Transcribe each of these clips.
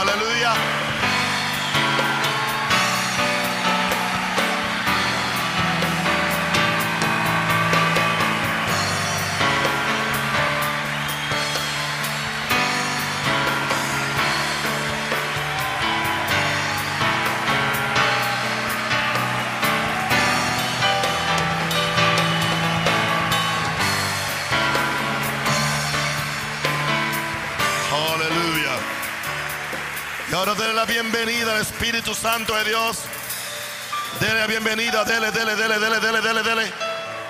Aleluya. La bienvenida Espíritu Santo de Dios. Dele la bienvenida, dele, dele, dele, dele, dele, dele, dele.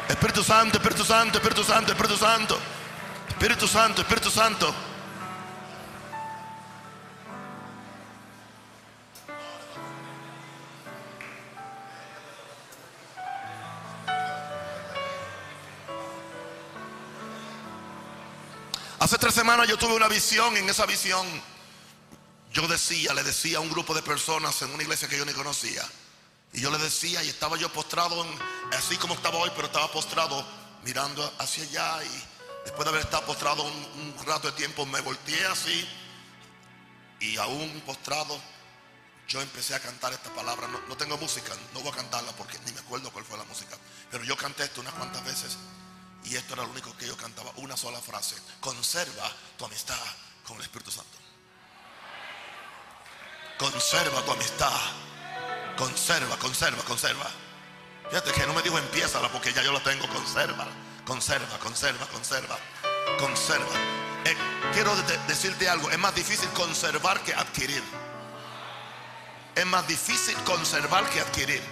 Espíritu Santo, Espíritu Santo, Espíritu Santo, Espíritu Santo. Espíritu Santo, Espíritu Santo. Hace tres semanas yo tuve una visión. En esa visión yo decía, le decía a un grupo de personas en una iglesia que yo ni conocía. Y yo le decía, y estaba yo postrado, en- así como estaba hoy, pero estaba postrado mirando hacia allá. Y después de haber estado postrado un, rato de tiempo, me volteé así. Y aún postrado, yo empecé a cantar esta palabra. No, no tengo música, no voy a cantarla porque ni me acuerdo cuál fue la música. Pero yo canté esto unas cuantas veces. Y esto era lo único que yo cantaba, una sola frase. Conserva tu amistad con el Espíritu Santo. Conserva tu amistad. Conserva, conserva, conserva. Fíjate que no me dijo empiézala porque ya yo la tengo. Conserva, conserva, conserva, conserva, conserva. Eh, quiero de- decirte algo. Es más difícil conservar que adquirir. Es más difícil conservar que adquirir.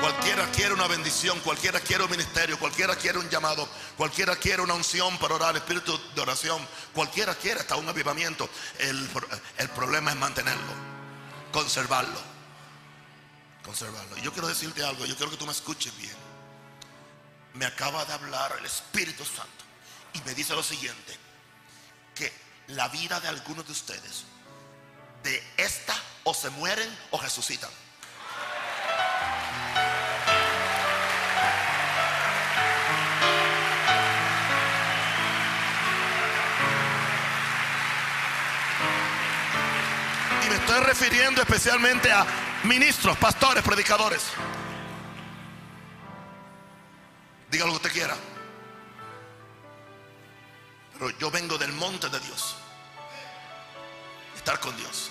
Cualquiera quiere una bendición, cualquiera quiere un ministerio, cualquiera quiere un llamado, cualquiera quiere una unción para orar, espíritu de oración, cualquiera quiere hasta un avivamiento. El problema es mantenerlo, conservarlo, conservarlo. Y yo quiero decirte algo, yo quiero que tú me escuches bien. Me acaba de hablar el Espíritu Santo y me dice lo siguiente, que la vida de algunos de ustedes, de esta o se mueren o resucitan. Estoy refiriendo especialmente a ministros, pastores, predicadores. Diga lo que usted quiera. Pero yo vengo del monte de Dios. Estar con Dios.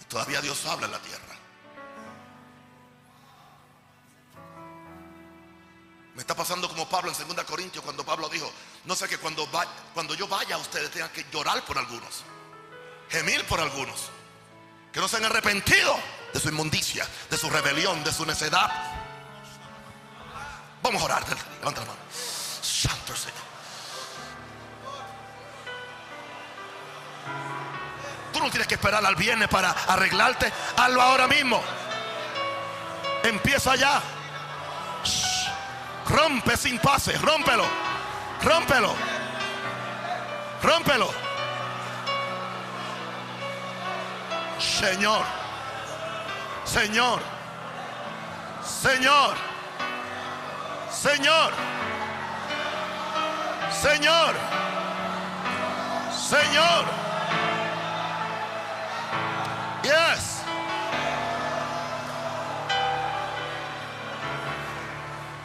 Y todavía Dios habla en la tierra. Me está pasando como Pablo en 2 Corintios cuando Pablo dijo, no sé que cuando, va- cuando yo vaya ustedes tengan que llorar por algunos gemir por algunos que no se han arrepentido de su inmundicia, de su rebelión, de su necedad. Vamos a orar. Levanta la mano. Santo Señor. Tú no tienes que esperar al viernes para arreglarte. Hazlo ahora mismo. Empieza ya. Shh. Rompe sin pase. Rómpelo. Rómpelo. Rómpelo. Señor, Señor, Señor, Señor, Señor, Señor. Yes.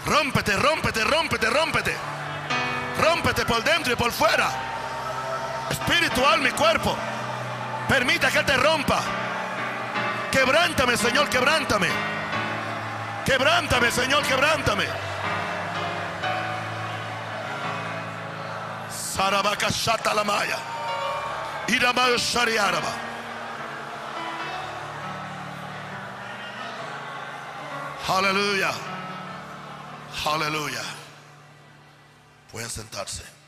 Rómpete, rómpete, rómpete, rómpete. Rómpete por dentro y por fuera. Espiritual, mi cuerpo. Permita que te rompa. Quebrántame, Señor, quebrántame. Quebrántame, Señor, quebrántame. Sarabaka shata la maya. Iramayo shariaraba. Aleluya. Aleluya. Pueden sentarse.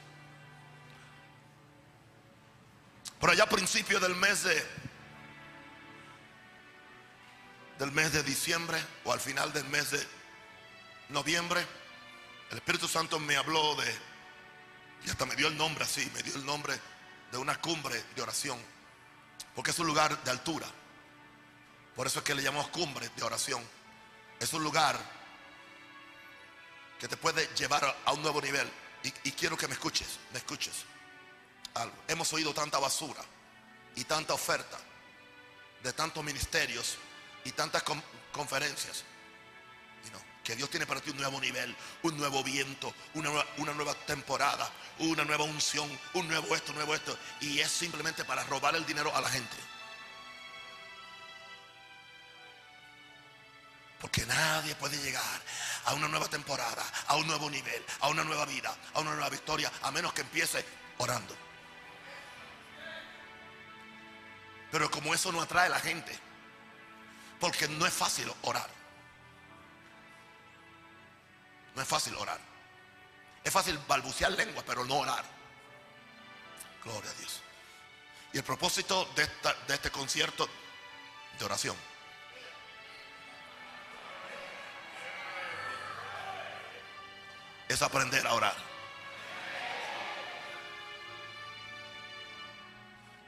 Por allá a principio del mes de del mes de diciembre o al final del mes de noviembre, el Espíritu Santo me habló de y hasta me dio el nombre así, me dio el nombre de una cumbre de oración, porque es un lugar de altura. Por eso es que le llamamos cumbre de oración. Es un lugar que te puede llevar a- un nuevo nivel. Y quiero que me escuches, me escuches Hemos oído tanta basura y tanta oferta de tantos ministerios y tantas conferencias. que Dios tiene para ti un nuevo nivel, un nuevo viento, una nueva, una nueva temporada, una nueva unción, un nuevo esto, un nuevo esto. Y es simplemente para robar el dinero a la gente. Porque nadie puede llegar a una nueva temporada, a un nuevo nivel, a una nueva vida, a una nueva victoria, a menos que empiece orando. Pero como eso no atrae a la gente, porque no es fácil orar. No es fácil orar. Es fácil balbucear lengua, pero no orar. Gloria a Dios. Y el propósito de, de este concierto de oración es aprender a orar.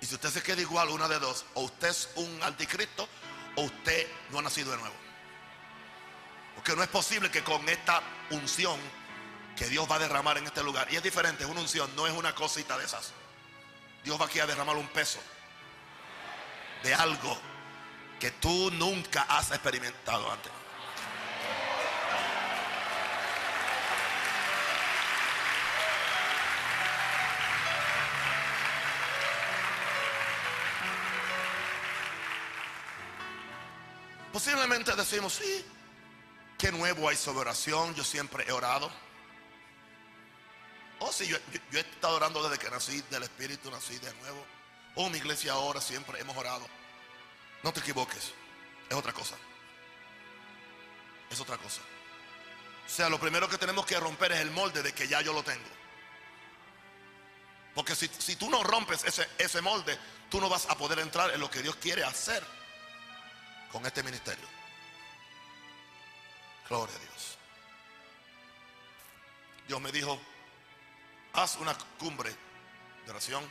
Y si usted se queda igual, una de dos, o usted es un anticristo o usted no ha nacido de nuevo. Porque no es posible que con esta unción que Dios va a derramar en este lugar, y es diferente, es una unción, no es una cosita de esas. Dios va aquí a derramar un peso de algo que tú nunca has experimentado antes. Posiblemente decimos, sí, qué nuevo hay sobre oración, yo siempre he orado. Oh, sí, yo, he estado orando desde que nací del Espíritu, nací de nuevo. Oh, mi iglesia ahora siempre hemos orado. No te equivoques, es otra cosa. Es otra cosa. O sea, lo primero que tenemos que romper es el molde de que ya yo lo tengo. Porque si, si tú no rompes ese, ese molde, tú no vas a poder entrar en lo que Dios quiere hacer con este ministerio. Gloria a Dios. Dios me dijo, haz una cumbre de oración.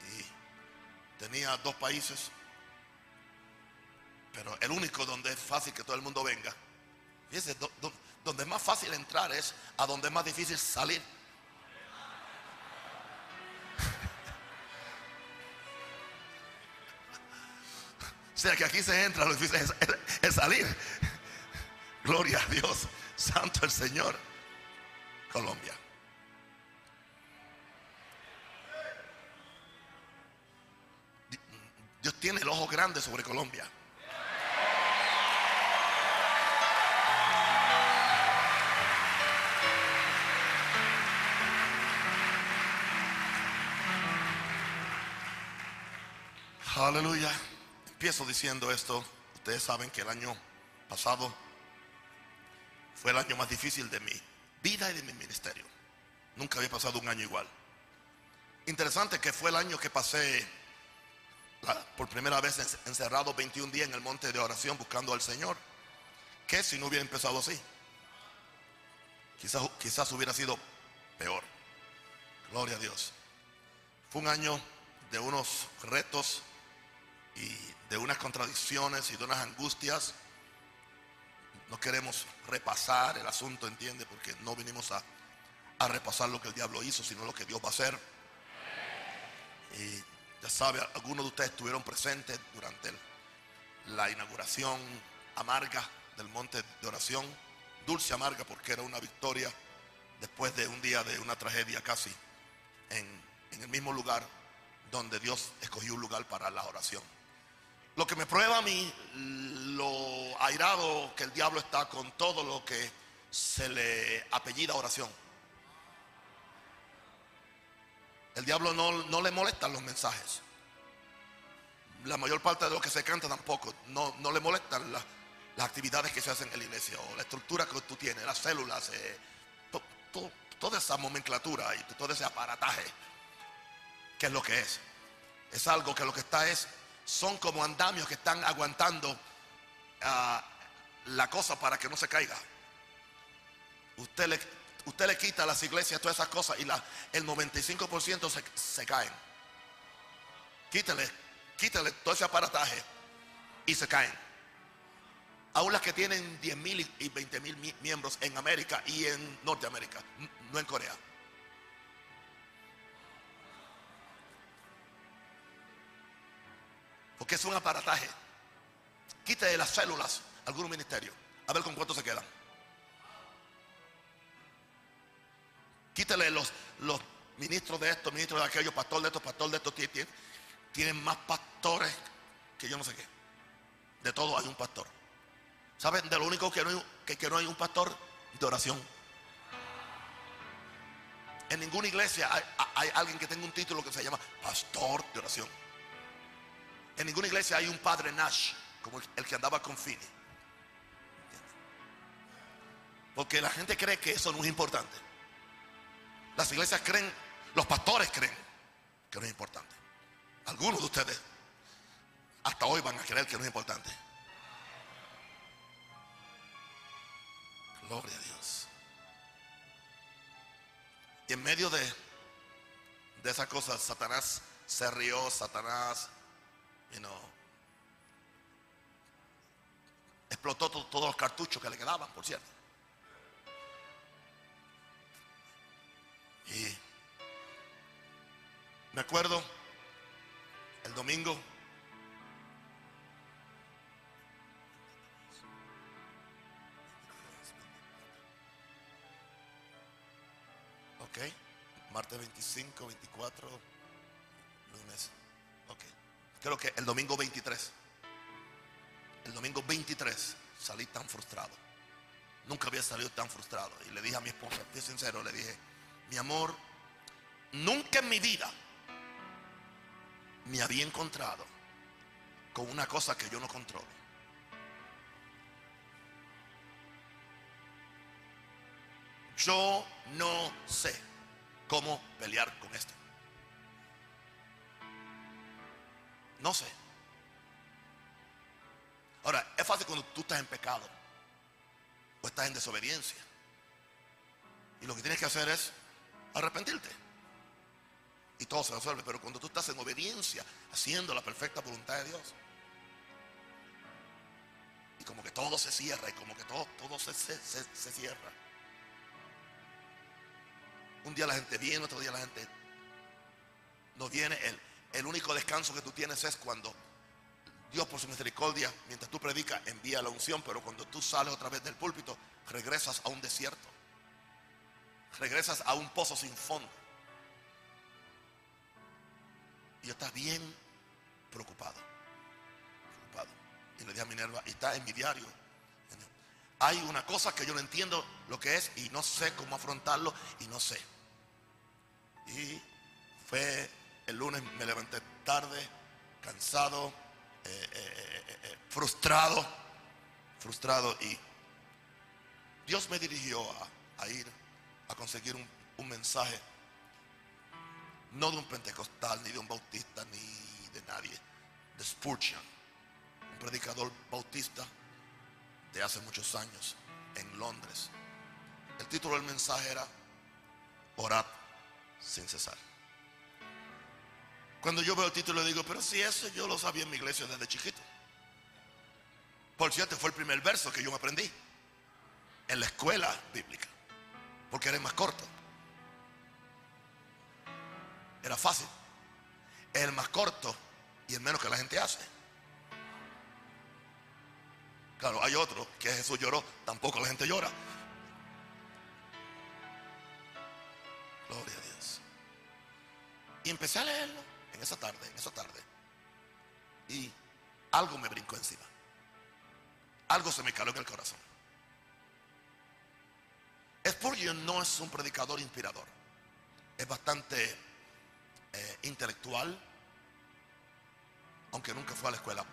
Y tenía dos países, pero el único donde es fácil que todo el mundo venga. Fíjese, donde es más fácil entrar es a donde es más difícil salir. Sea que aquí se entra, lo difícil es, salir. Gloria a Dios, Santo el Señor. Colombia. Dios tiene el ojo grande sobre Colombia. Aleluya. Empiezo diciendo esto. Ustedes saben que el año pasado fue el año más difícil de mi vida y de mi ministerio. Nunca había pasado un año igual. Interesante que fue el año que pasé por primera vez encerrado 21 días en el monte de oración buscando al Señor. Que si no hubiera empezado así, quizás, quizás hubiera sido peor. Gloria a Dios. Fue un año de unos retos y de unas contradicciones y de unas angustias. No queremos repasar el asunto, entiende, porque no vinimos a, repasar lo que el diablo hizo, sino lo que Dios va a hacer. Y ya sabe, algunos de ustedes estuvieron presentes durante la inauguración amarga del monte de oración, dulce amarga porque era una victoria después de un día de una tragedia casi en, en el mismo lugar donde Dios escogió un lugar para la oración. Lo que me prueba a mí lo airado que el diablo está con todo lo que se le apellida oración. El diablo no, le molestan los mensajes. La mayor parte de lo que se canta tampoco. No, no le molestan las, actividades que se hacen en la iglesia o la estructura que tú tienes, las células, eh, toda esa nomenclatura y todo ese aparataje. ¿Qué es lo que es? Es algo que lo que está es son como andamios que están aguantando ah, la cosa para que no se caiga. Usted le, usted le quita a las iglesias todas esas cosas y la, el 95% se, se caen. Quítale, quítale todo ese aparataje y se caen. Aún las que tienen 10 mil y 20 mil miembros en América y en Norteamérica, no en Corea. Porque es un aparataje. Quite de las células algunos ministerios. A ver con cuánto se quedan. Quítele los, los ministros de esto, ministros de aquello, pastor de esto, pastor de esto. Tienen, más pastores que yo no sé qué. De todo hay un pastor. ¿Saben? De lo único que no hay, que, que no hay un pastor de oración. En ninguna iglesia hay, alguien que tenga un título que se llama pastor de oración. En ninguna iglesia hay un padre Nash como el, que andaba con Fini. Porque la gente cree que eso no es importante. Las iglesias creen, los pastores creen que no es importante. Algunos de ustedes hasta hoy van a creer que no es importante. Gloria a Dios. Y en medio de, de esas cosas, Satanás se rió, Satanás, you know, explotó todos los cartuchos que le quedaban, por cierto. Y me acuerdo el domingo Ok. Martes 25, 24, lunes. Creo que el domingo 23. El domingo 23 salí tan frustrado. Nunca había salido tan frustrado. Y le dije a mi esposa, estoy sincero, le dije, mi amor, nunca en mi vida me había encontrado con una cosa que yo no controlo. Yo no sé cómo pelear con esto. No sé. Ahora, es fácil cuando tú estás en pecado o estás en desobediencia. Y lo que tienes que hacer es arrepentirte. Y todo se resuelve. Pero cuando tú estás en obediencia, haciendo la perfecta voluntad de Dios, y como que todo se cierra y como que todo, todo se, se cierra. Un día la gente viene, otro día la gente no viene. El, el único descanso que tú tienes es cuando Dios por su misericordia, mientras tú predicas, envía la unción, pero cuando tú sales otra vez del púlpito, regresas a un desierto. Regresas a un pozo sin fondo. Y estás bien preocupado. Preocupado. Y le dije a Minerva, y está en mi diario. Hay una cosa que yo no entiendo lo que es y no sé cómo afrontarlo y no sé. Y fue el lunes, me levanté tarde, cansado, eh, eh, eh, frustrado, frustrado y Dios me dirigió a, ir a conseguir un, un mensaje, no de un pentecostal, ni de un bautista, ni de nadie, de Spurgeon, un predicador bautista de hace muchos años en Londres. El título del mensaje era Orad sin cesar. Cuando yo veo el título digo, pero si eso yo lo sabía en mi iglesia desde chiquito. Por cierto, fue el primer verso que yo me aprendí en la escuela bíblica, porque era más corto. Era fácil. Es el más corto y el menos que la gente hace. Claro, hay otro que Jesús lloró, tampoco la gente llora. Gloria a Dios. Y empecé a leerlo esa tarde, esa tarde. Y algo me brincó encima. Algo se me caló en el corazón. Spurgeon no es un predicador inspirador. Es bastante eh, intelectual, aunque nunca fue a la escuela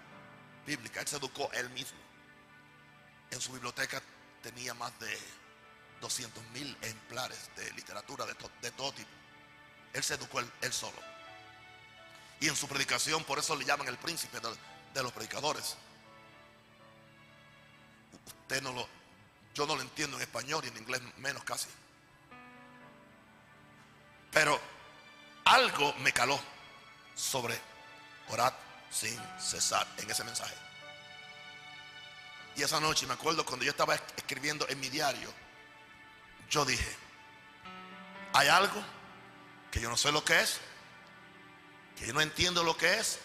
bíblica. Él se educó él mismo. En su biblioteca tenía más de 200 mil ejemplares de literatura de, todo tipo. Él se educó él, solo. Y en su predicación, por eso le llaman el príncipe de, los predicadores. Usted no lo, yo no lo entiendo en español y en inglés menos casi. Pero algo me caló sobre orad sin cesar en ese mensaje. Y esa noche me acuerdo cuando yo estaba escribiendo en mi diario, yo dije, hay algo que yo no sé lo que es, que yo no entiendo lo que es,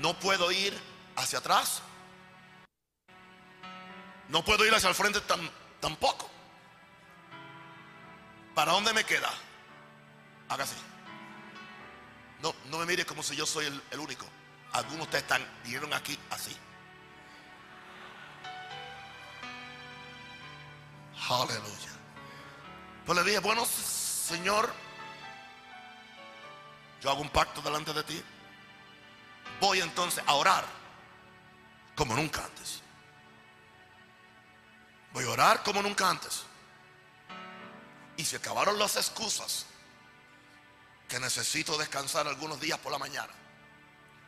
no puedo ir hacia atrás. No puedo ir hacia el frente tampoco. ¿Para dónde me queda? Haga así. No, no me mire como si yo soy el, único. Algunos de ustedes están, vinieron aquí así. Aleluya. Pues le dije, bueno, Señor, yo hago un pacto delante de ti. Voy entonces a orar como nunca antes. Voy a orar como nunca antes. Y se acabaron las excusas que necesito descansar algunos días por la mañana.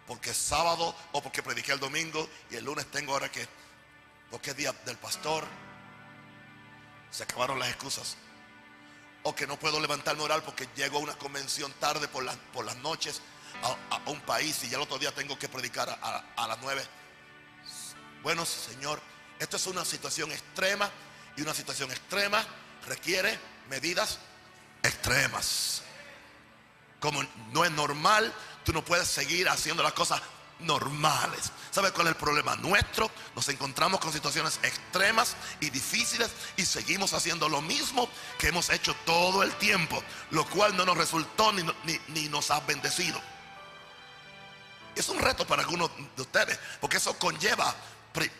Porque es sábado o porque prediqué el domingo y el lunes tengo ahora que, porque es día del pastor. Se acabaron las excusas. O que no puedo levantarme a orar porque llego a una convención tarde por, las por las noches a, un país y ya el otro día tengo que predicar a, a las nueve. Bueno, Señor, esto es una situación extrema y una situación extrema requiere medidas extremas. Como no es normal, tú no puedes seguir haciendo las cosas normales. ¿Sabe cuál es el problema nuestro? Nos encontramos con situaciones extremas y difíciles y seguimos haciendo lo mismo que hemos hecho todo el tiempo, lo cual no nos resultó ni, ni nos ha bendecido. Es un reto para algunos de ustedes, porque eso conlleva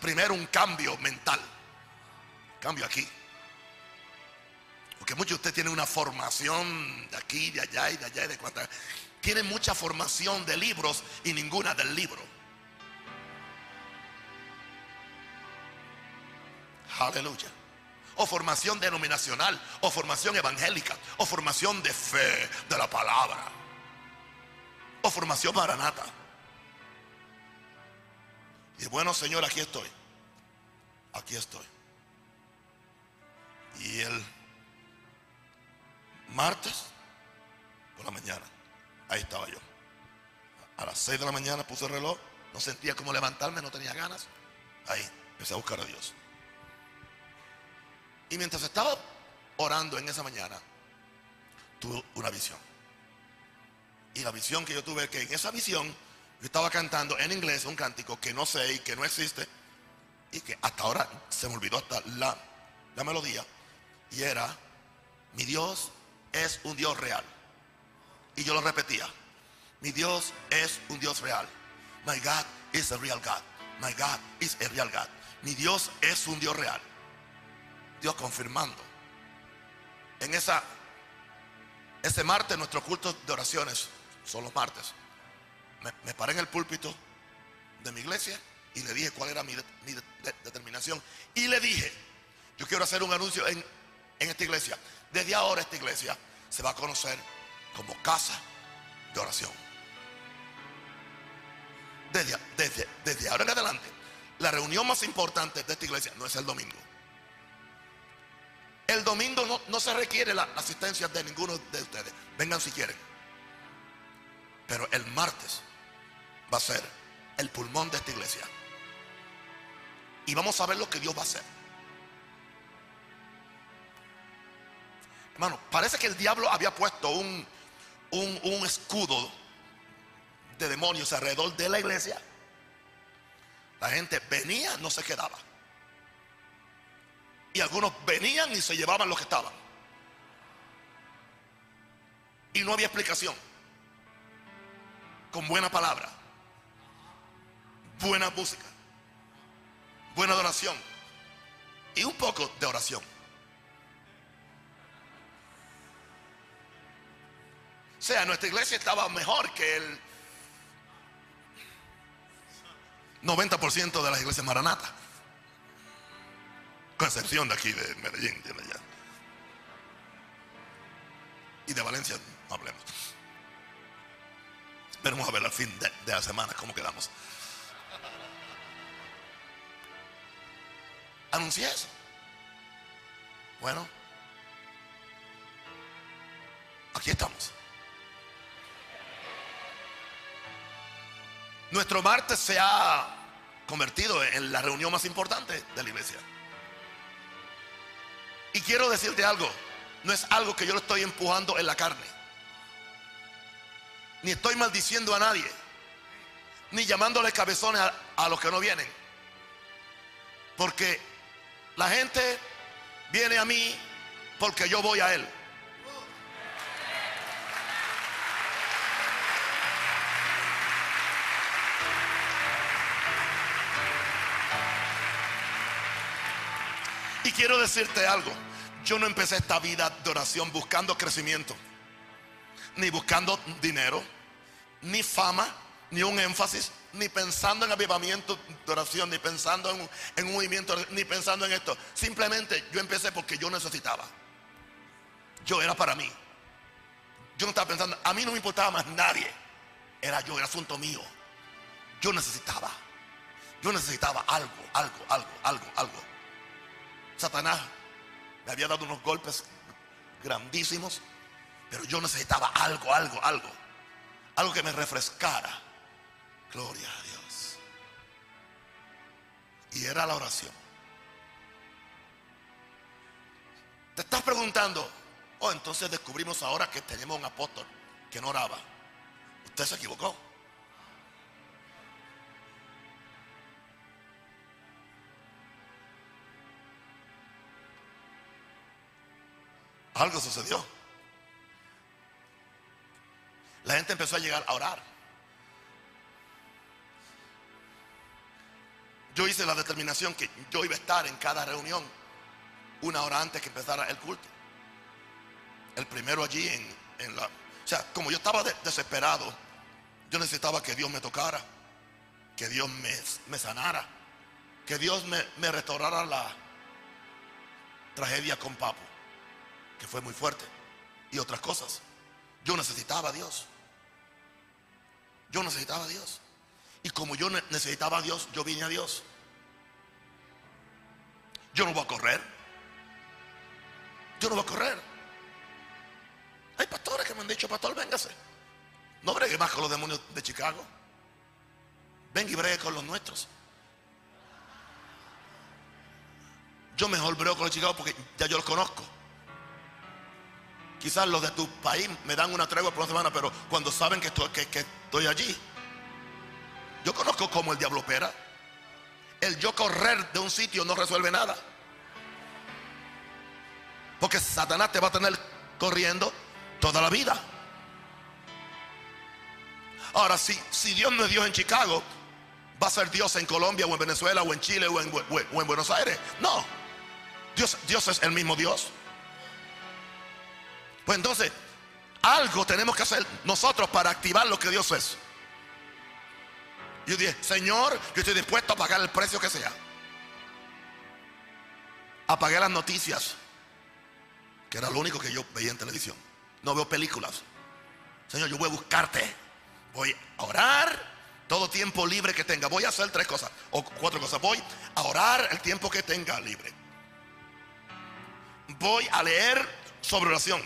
primero un cambio mental. Cambio aquí. Porque muchos de ustedes tienen una formación de aquí, de allá y de allá y de cuántas. Tienen mucha formación de libros y ninguna del libro. Aleluya. O formación denominacional, o formación evangélica, o formación de fe de la palabra, o formación maranata. Y bueno, Señor, aquí estoy. Aquí estoy. Y el martes por la mañana, ahí estaba yo. A las 6 de la mañana puse el reloj, no sentía cómo levantarme, no tenía ganas. Ahí empecé a buscar a Dios. Y mientras estaba orando en esa mañana, tuve una visión. Y la visión que yo tuve, que en esa visión yo estaba cantando en inglés un cántico que no sé y que no existe y que hasta ahora se me olvidó hasta la, la melodía. Y era, mi Dios es un Dios real. Y yo lo repetía, mi Dios es un Dios real. My God is a real God. My God is a real God. Mi Dios es un Dios real. Dios confirmando. En esa, ese martes nuestros cultos de oraciones son los martes me, paré en el púlpito de mi iglesia y le dije cuál era mi, determinación. Y le dije, yo quiero hacer un anuncio en, esta iglesia. Desde ahora esta iglesia se va a conocer como casa de oración. Desde, ahora en adelante, la reunión más importante de esta iglesia no es el domingo. El domingo no, no se requiere la asistencia de ninguno de ustedes. Vengan si quieren. Pero el martes va a ser el pulmón de esta iglesia. Y vamos a ver lo que Dios va a hacer. Hermano, parece que el diablo había puesto un, un, escudo de demonios alrededor de la iglesia. La gente venía, no se quedaba. Y algunos venían y se llevaban lo que estaban. Y no había explicación. Con buena palabra buena música, buena adoración y un poco de oración. O sea, nuestra iglesia estaba mejor que el 90% de las iglesias maranatas. Con excepción de aquí, de Medellín, de allá. Y de Valencia, no hablemos. Veremos a ver al fin de, la semana cómo quedamos. anuncié eso. Bueno, aquí estamos. Nuestro martes se ha convertido en la reunión más importante de la iglesia. Y quiero decirte algo, no es algo que yo lo estoy empujando en la carne. Ni estoy maldiciendo a nadie. ni llamándole cabezones a, a los que no vienen. Porque la gente viene a mí porque yo voy a Él. Quiero decirte algo. Yo no empecé esta vida de oración buscando crecimiento, ni buscando dinero, ni fama, ni un énfasis, ni pensando en avivamiento de oración, ni pensando en, un movimiento, ni pensando en esto. Simplemente yo empecé porque yo necesitaba. Yo era para mí. Yo no estaba pensando, a mí no me importaba más nadie. Era yo, era asunto mío. Yo necesitaba. Yo necesitaba algo, algo, algo, algo, algo. Satanás me había dado unos golpes grandísimos, pero yo necesitaba algo, algo, algo. Algo que me refrescara. Gloria a Dios. Y era la oración. Te estás preguntando, oh, entonces descubrimos ahora que tenemos un apóstol que no oraba. Usted se equivocó. Algo sucedió. La gente empezó a llegar a orar. Yo hice la determinación que yo iba a estar en cada reunión una hora antes que empezara el culto. El primero allí en, la... O sea, como yo estaba desesperado, yo necesitaba que Dios me tocara, que Dios me, sanara, que Dios me, me restaurara la tragedia con Papo que fue muy fuerte, y otras cosas. Yo necesitaba a Dios. Yo necesitaba a Dios. Y como yo necesitaba a Dios, yo vine a Dios. Yo no voy a correr. Yo no voy a correr. Hay pastores que me han dicho, pastor, véngase. No bregue más con los demonios de Chicago. Venga y bregue con los nuestros. Yo mejor brego con los Chicago porque ya yo los conozco. Quizás los de tu país me dan una tregua por una semana, pero cuando saben que estoy, que, estoy allí, yo conozco cómo el diablo opera. El yo correr de un sitio no resuelve nada. Porque Satanás te va a tener corriendo toda la vida. Ahora, si, si Dios no es Dios en Chicago, va a ser Dios en Colombia o en Venezuela o en Chile o en, o en Buenos Aires. No. Dios, Dios es el mismo Dios. Pues entonces, algo tenemos que hacer nosotros para activar lo que Dios es. Yo dije, Señor, yo estoy dispuesto a pagar el precio que sea. A pagar las noticias, que era lo único que yo veía en televisión. No veo películas. Señor, yo voy a buscarte. Voy a orar todo tiempo libre que tenga. Voy a hacer tres cosas o cuatro cosas. Voy a orar el tiempo que tenga libre. Voy a leer sobre oración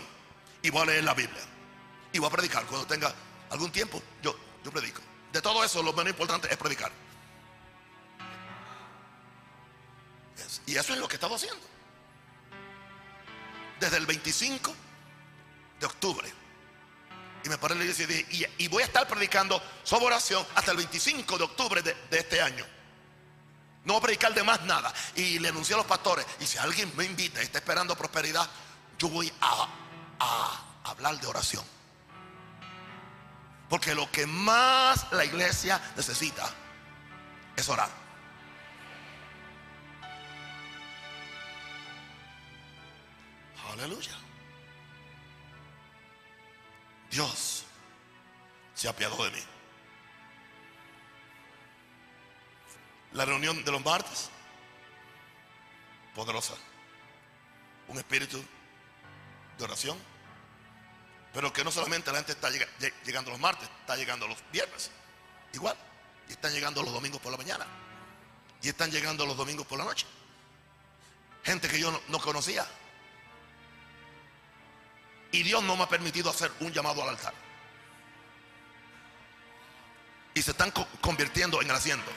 y voy a leer la Biblia. Y voy a predicar. Cuando tenga algún tiempo, yo, yo predico. De todo eso, lo menos importante es predicar. Y eso es lo que he estado haciendo. Desde el 25 de octubre. Y me paré en la iglesia y dije, y, voy a estar predicando sobre oración hasta el 25 de octubre de, este año. No voy a predicar de más nada. Y le anuncié a los pastores, y si alguien me invita y está esperando prosperidad, yo voy a a hablar de oración. Porque lo que más la iglesia necesita es orar. Aleluya. Dios se apiadó de mí. La reunión de los martes, poderosa. Un espíritu de oración. Pero que no solamente la gente está llegando los martes, está llegando los viernes. Igual. Y están llegando los domingos por la mañana. Y están llegando los domingos por la noche. Gente que yo no, conocía. Y Dios no me ha permitido hacer un llamado al altar. Y se están convirtiendo en el asiento.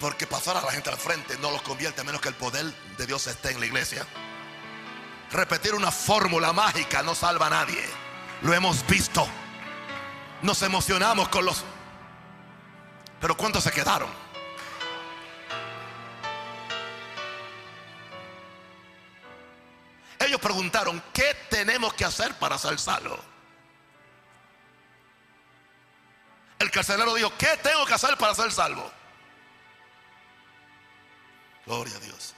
Porque pasar a la gente al frente no los convierte a menos que el poder de Dios esté en la iglesia. Repetir una fórmula mágica no salva a nadie. Lo hemos visto. nos emocionamos con los... Pero ¿cuántos se quedaron? Ellos preguntaron, ¿qué tenemos que hacer para ser salvos? El carcelero dijo, ¿qué tengo que hacer para ser salvo? Gloria a Dios.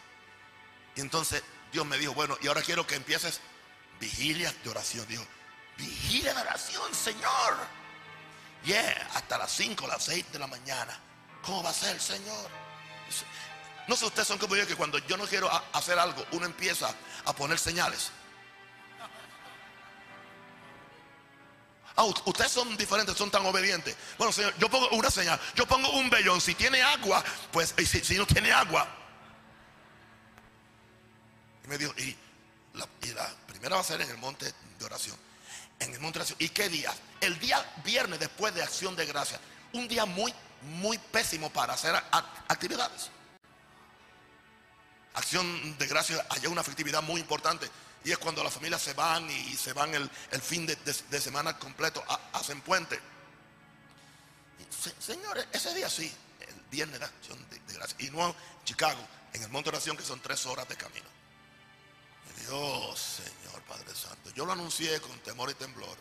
Y entonces Dios me dijo, bueno, y ahora quiero que empieces vigilia de oración. Dijo, vigilia de oración, Señor. Yeah, hasta las 5, las 6 de la mañana. ¿Cómo va a ser, Señor? No sé, ustedes son como yo que cuando yo no quiero hacer algo, uno empieza a poner señales. Ah, ustedes son diferentes, son tan obedientes. Bueno, Señor, yo pongo una señal. Yo pongo un vellón. Si tiene agua, pues si, si no tiene agua. Y me dijo, y la, primera va a ser en el monte de oración. En el monte de oración. ¿Y qué día? El día viernes después de acción de gracia. Un día muy, muy pésimo para hacer actividades. Acción de gracia hay una efectividad muy importante. Y es cuando las familias se van y se van el, fin de, semana completo, hacen puente. señores, ese día sí, el viernes de acción de, gracia. Y no en Chicago, en el monte de oración, que son tres horas de camino. Dios, Señor Padre Santo. Yo lo anuncié con temor y temblor.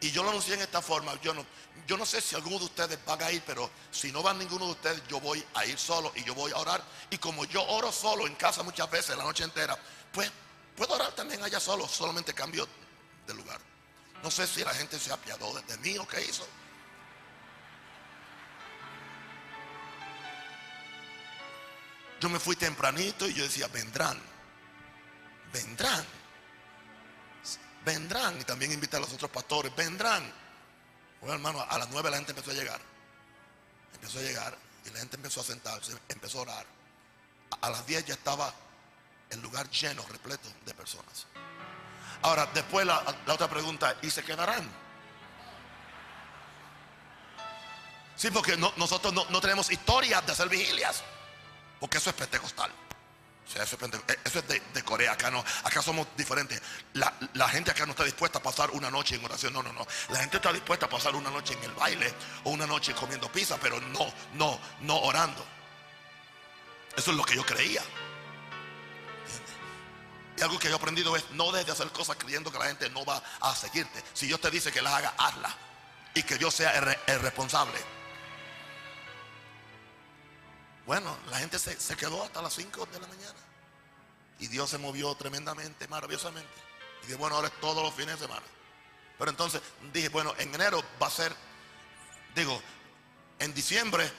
Y yo lo anuncié en esta forma. Yo no, yo no sé si alguno de ustedes van a ir, pero si no van ninguno de ustedes, yo voy a ir solo y yo voy a orar. Y como yo oro solo en casa muchas veces, la noche entera, pues puedo orar también allá solo, solamente cambio de lugar. No sé si la gente se apiadó de mí o qué hizo. Yo me fui tempranito y yo decía, vendrán, vendrán, vendrán. Y también invité a los otros pastores, vendrán. Bueno, hermano, a las nueve la gente empezó a llegar. Empezó a llegar y la gente empezó a sentarse, empezó a orar. A, las diez ya estaba el lugar lleno, repleto de personas. Ahora, después la, otra pregunta, ¿y se quedarán? Sí, porque nosotros no, tenemos historias de hacer vigilias, porque eso es pentecostal eso es, de, Corea, acá no, acá somos diferentes. La, gente acá no está dispuesta a pasar una noche en oración, no, no, no. La gente está dispuesta a pasar una noche en el baile o una noche comiendo pizza, pero no, no, no orando. Eso es lo que yo creía. Y algo que yo he aprendido es no desde hacer cosas creyendo que la gente no va a seguirte. Si Dios te dice que las haga, hazla. Y que yo sea el responsable. Bueno, la gente se, quedó hasta las 5 de la mañana. Y Dios se movió tremendamente, maravillosamente. Y dije, bueno, ahora es todos los fines de semana. Pero entonces dije, bueno, en enero va a ser, digo, en diciembre,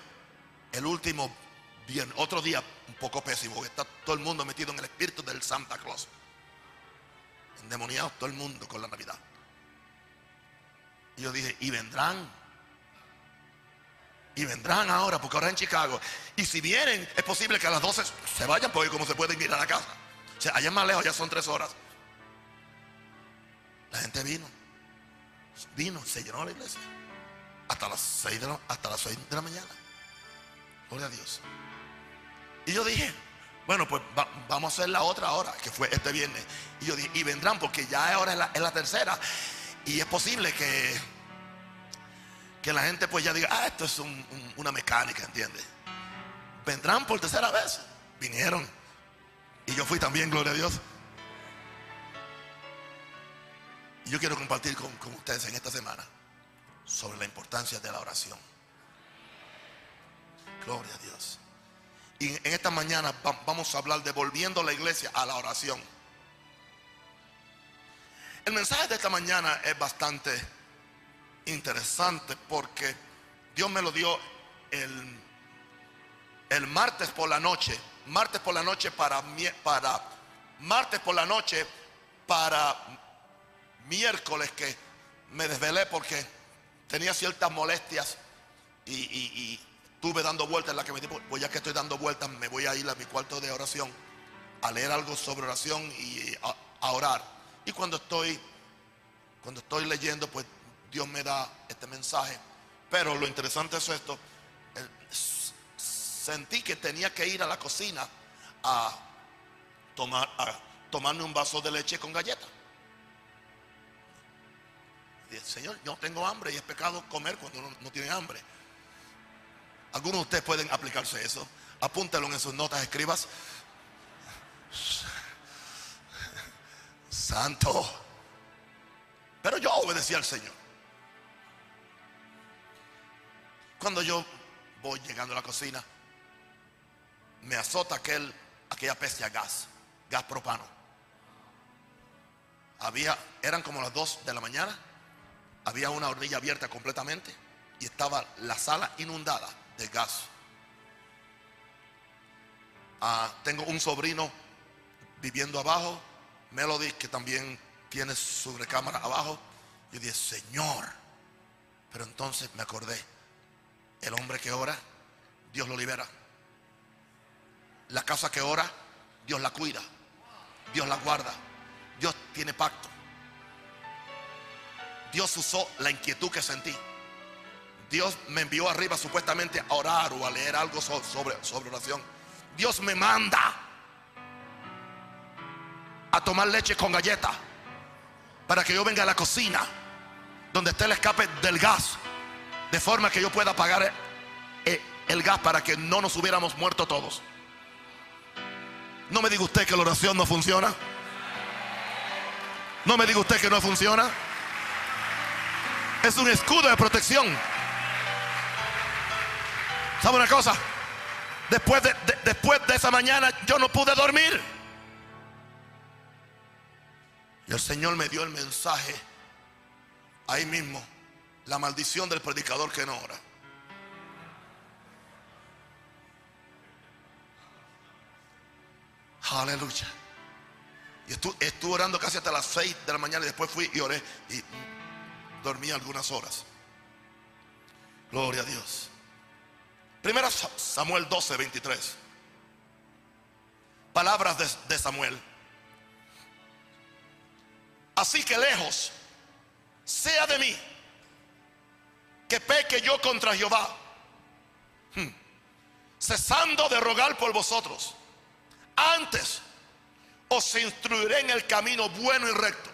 el último viernes, otro día un poco pésimo, está todo el mundo metido en el espíritu del Santa Claus. Endemoniado todo el mundo con la Navidad. Y yo dije, y vendrán y vendrán ahora, porque ahora en Chicago. Y si vienen, es posible que a las 12 se vayan, porque como se pueden ir a la casa. O sea, allá más lejos ya son tres horas. La gente vino. Vino, se llenó la iglesia. Hasta las 6 de la, hasta las 6 de la mañana. Gloria a Dios. Y yo dije, bueno, pues vamos a hacer la otra hora, que fue este viernes. Y yo dije, y vendrán, porque ya ahora es la, es la tercera. Y es posible que que la gente pues ya diga, ah, esto es una mecánica, ¿entiendes? Vendrán por tercera vez. Vinieron. Y yo fui también, gloria a Dios. Y yo quiero compartir con, ustedes en esta semana sobre la importancia de la oración. Gloria a Dios. Y en esta mañana vamos a hablar de volviendo la iglesia a la oración. El mensaje de esta mañana es bastante interesante porque Dios me lo dio el, el martes por la noche. Martes por la noche para, para martes por la noche para miércoles que me desvelé porque tenía ciertas molestias y, y, estuve dando vueltas en la que me dijo, pues ya que estoy dando vueltas, me voy a ir a mi cuarto de oración a leer algo sobre oración y a, a orar. Y cuando estoy, cuando estoy leyendo, pues Dios me da este mensaje. Pero lo interesante es esto. Sentí que tenía que ir a la cocina a, tomar, a tomarme un vaso de leche con galleta. Señor, yo tengo hambre y es pecado comer cuando uno no tiene hambre. Algunos de ustedes pueden aplicarse eso. Apúntelo en sus notas, escribas. Santo. Pero yo obedecí al Señor. Cuando yo voy llegando a la cocina, me azota aquel, aquella peste a gas, gas propano. Había, eran como las 2 de la mañana, había una hornilla abierta completamente y estaba la sala inundada de gas. Ah, tengo un sobrino viviendo abajo, Melody, que también tiene su recámara abajo. Yo dije, Señor. Pero entonces me acordé, el hombre que ora, Dios lo libera. La casa que ora, Dios la cuida. Dios la guarda. Dios tiene pacto. Dios usó la inquietud que sentí. Dios me envió arriba supuestamente a orar o a leer algo sobre, oración. Dios me manda a tomar leche con galleta para que yo venga a la cocina donde esté el escape del gas, de forma que yo pueda apagar el, el gas para que no nos hubiéramos muerto todos. No me diga usted que la oración no funciona. No me diga usted que no funciona. Es un escudo de protección. ¿Sabe una cosa? Después de, después de esa mañana yo no pude dormir. Y el Señor me dio el mensaje ahí mismo. La maldición del predicador que no ora. Aleluya. Y estuve, orando casi hasta las 6 de la mañana y después fui y oré y dormí algunas horas. Gloria a Dios. Primera Samuel 12, 23. Palabras de Samuel. Así que lejos sea de mí que peque yo contra Jehová, hmm. cesando de rogar por vosotros. Antes os instruiré en el camino bueno y recto.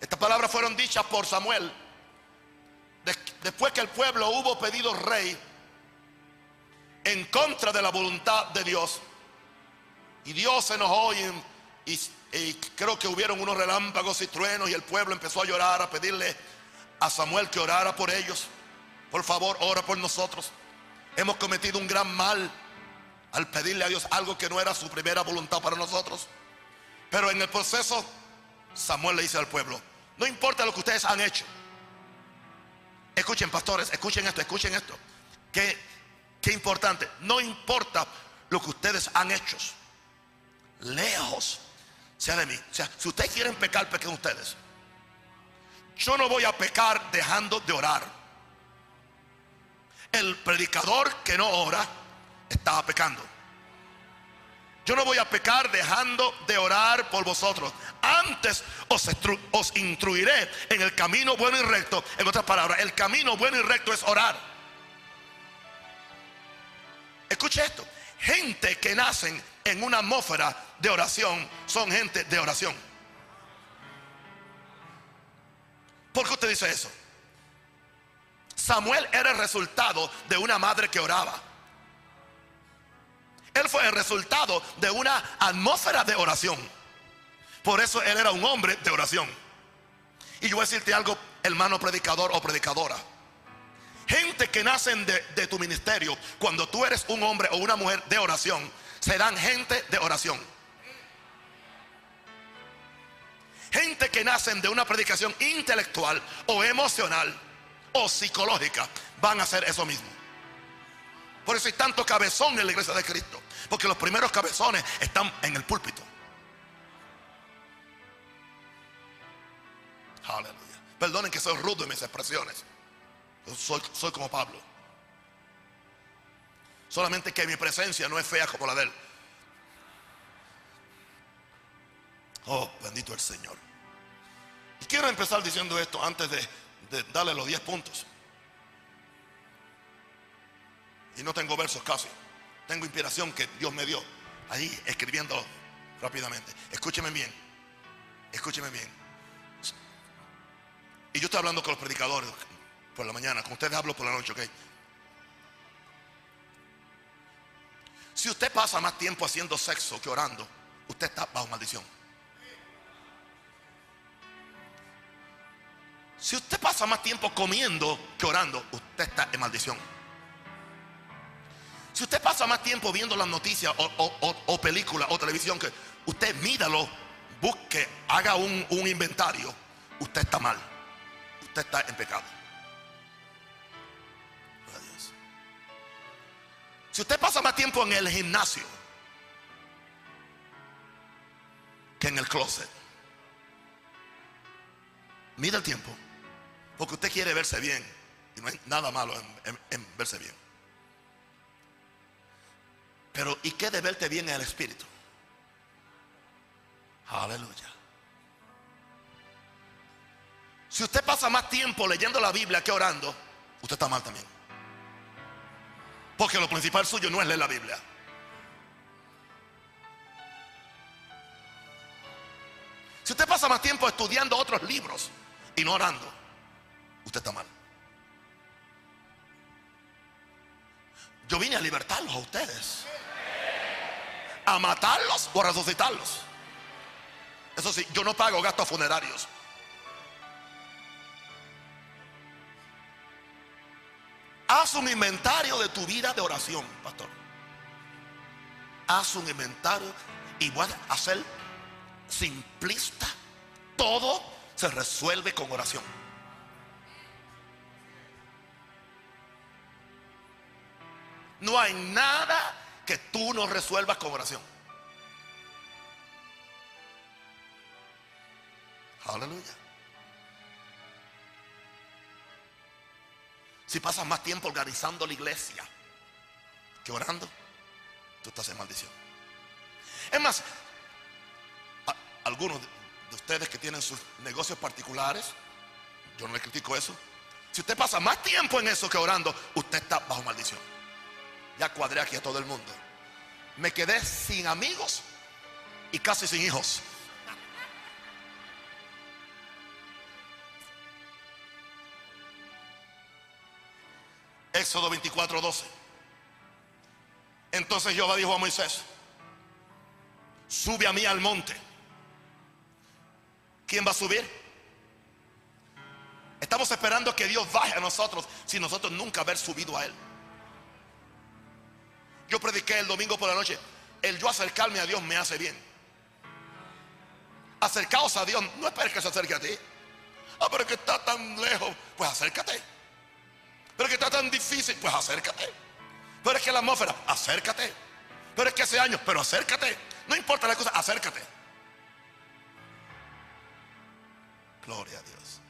Estas palabras fueron dichas por Samuel después que el pueblo hubo pedido rey en contra de la voluntad de Dios. Y Dios se enojó y, y creo que hubieron unos relámpagos y truenos y el pueblo empezó a llorar, a pedirle a Samuel que orara por ellos. Por favor, ora por nosotros. Hemos cometido un gran mal al pedirle a Dios algo que no era su primera voluntad para nosotros. Pero en el proceso, Samuel le dice al pueblo, no importa lo que ustedes han hecho. Escuchen, pastores, escuchen esto, escuchen esto. Qué, qué importante. No importa lo que ustedes han hecho. Lejos sea de mí. Sea, si ustedes quieren pecar, pequen ustedes. Yo no voy a pecar dejando de orar. El predicador que no ora estaba pecando. Yo no voy a pecar dejando de orar por vosotros. Antes os, instruiré en el camino bueno y recto. En otras palabras, el camino bueno y recto es orar. Escuche esto. Gente que nacen en una atmósfera de oración son gente de oración. ¿Por qué usted dice eso? Samuel era el resultado de una madre que oraba. Él fue el resultado de una atmósfera de oración. Por eso él era un hombre de oración. Y yo voy a decirte algo, hermano predicador o predicadora. Gente que nacen de, de, tu ministerio, cuando tú eres un hombre o una mujer de oración, serán gente de oración. Gente que nacen de una predicación intelectual o emocional o psicológica van a hacer eso mismo. Por eso hay tanto cabezón en la iglesia de Cristo. Porque los primeros cabezones están en el púlpito. Aleluya. Perdonen que soy rudo en mis expresiones. Soy, soy como Pablo. Solamente que mi presencia no es fea como la de él. Oh, bendito el Señor. Y quiero empezar diciendo esto antes de, darle los 10 puntos. Y no tengo versos casi. Tengo inspiración que Dios me dio. Ahí escribiendo rápidamente. Escúcheme bien. Escúcheme bien. Y yo estoy hablando con los predicadores por la mañana, con ustedes hablo por la noche, ¿ok? Si usted pasa más tiempo haciendo sexo que orando, usted está bajo maldición. Si usted pasa más tiempo comiendo que orando, usted está en maldición. Si usted pasa más tiempo viendo las noticias o, películas o televisión, que usted míralo, busque, haga un, un inventario, usted está mal. Usted está en pecado. Si usted pasa más tiempo en el gimnasio que en el closet, mira el tiempo, porque usted quiere verse bien y no hay nada malo en, verse bien. Pero ¿y qué de verte bien en el espíritu? Aleluya. Si usted pasa más tiempo leyendo la Biblia que orando, usted está mal también. Porque lo principal suyo no es leer la Biblia. Si usted pasa más tiempo estudiando otros libros y no orando, usted está mal. Yo vine a libertarlos a ustedes. A matarlos o a resucitarlos. Eso sí, yo no pago gastos funerarios. Haz un inventario de tu vida de oración, pastor. Haz un inventario y voy a hacer simplista. Todo se resuelve con oración. No hay nada que tú no resuelvas con oración. Aleluya. Si pasas más tiempo organizando la iglesia que orando, tú estás en maldición. Es más, algunos de ustedes que tienen sus negocios particulares, yo no le critico eso. Si usted pasa más tiempo en eso que orando, usted está bajo maldición. Ya cuadré aquí a todo el mundo. Me quedé sin amigos y casi sin hijos. Éxodo 24, 12. Entonces Jehová dijo a Moisés, sube a mí al monte. ¿Quién va a subir? Estamos esperando que Dios baje a nosotros sin nosotros nunca haber subido a Él. Yo prediqué el domingo por la noche, el yo acercarme a Dios me hace bien. Acercaos a Dios, no esperes que se acerque a ti. Ah, pero que está tan lejos, pues acércate. Pero que está tan difícil, pues acércate. Pero es que la atmósfera, acércate. Pero es que hace años, pero acércate. No importa la cosa, acércate. Gloria a Dios.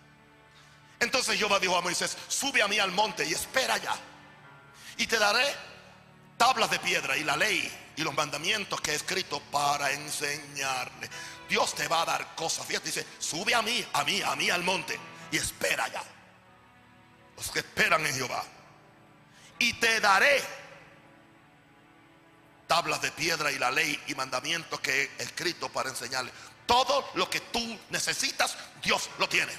Entonces Jehová dijo a Moisés, sube a mí al monte y espera allá. Y te daré tablas de piedra y la ley y los mandamientos que he escrito para enseñarle. Dios te va a dar cosas. Fíjate, dice, sube a mí, a mí, a mí al monte y espera allá los que esperan en Jehová. Y te daré tablas de piedra y la ley y mandamientos que he escrito para enseñarle. Todo lo que tú necesitas, Dios lo tiene.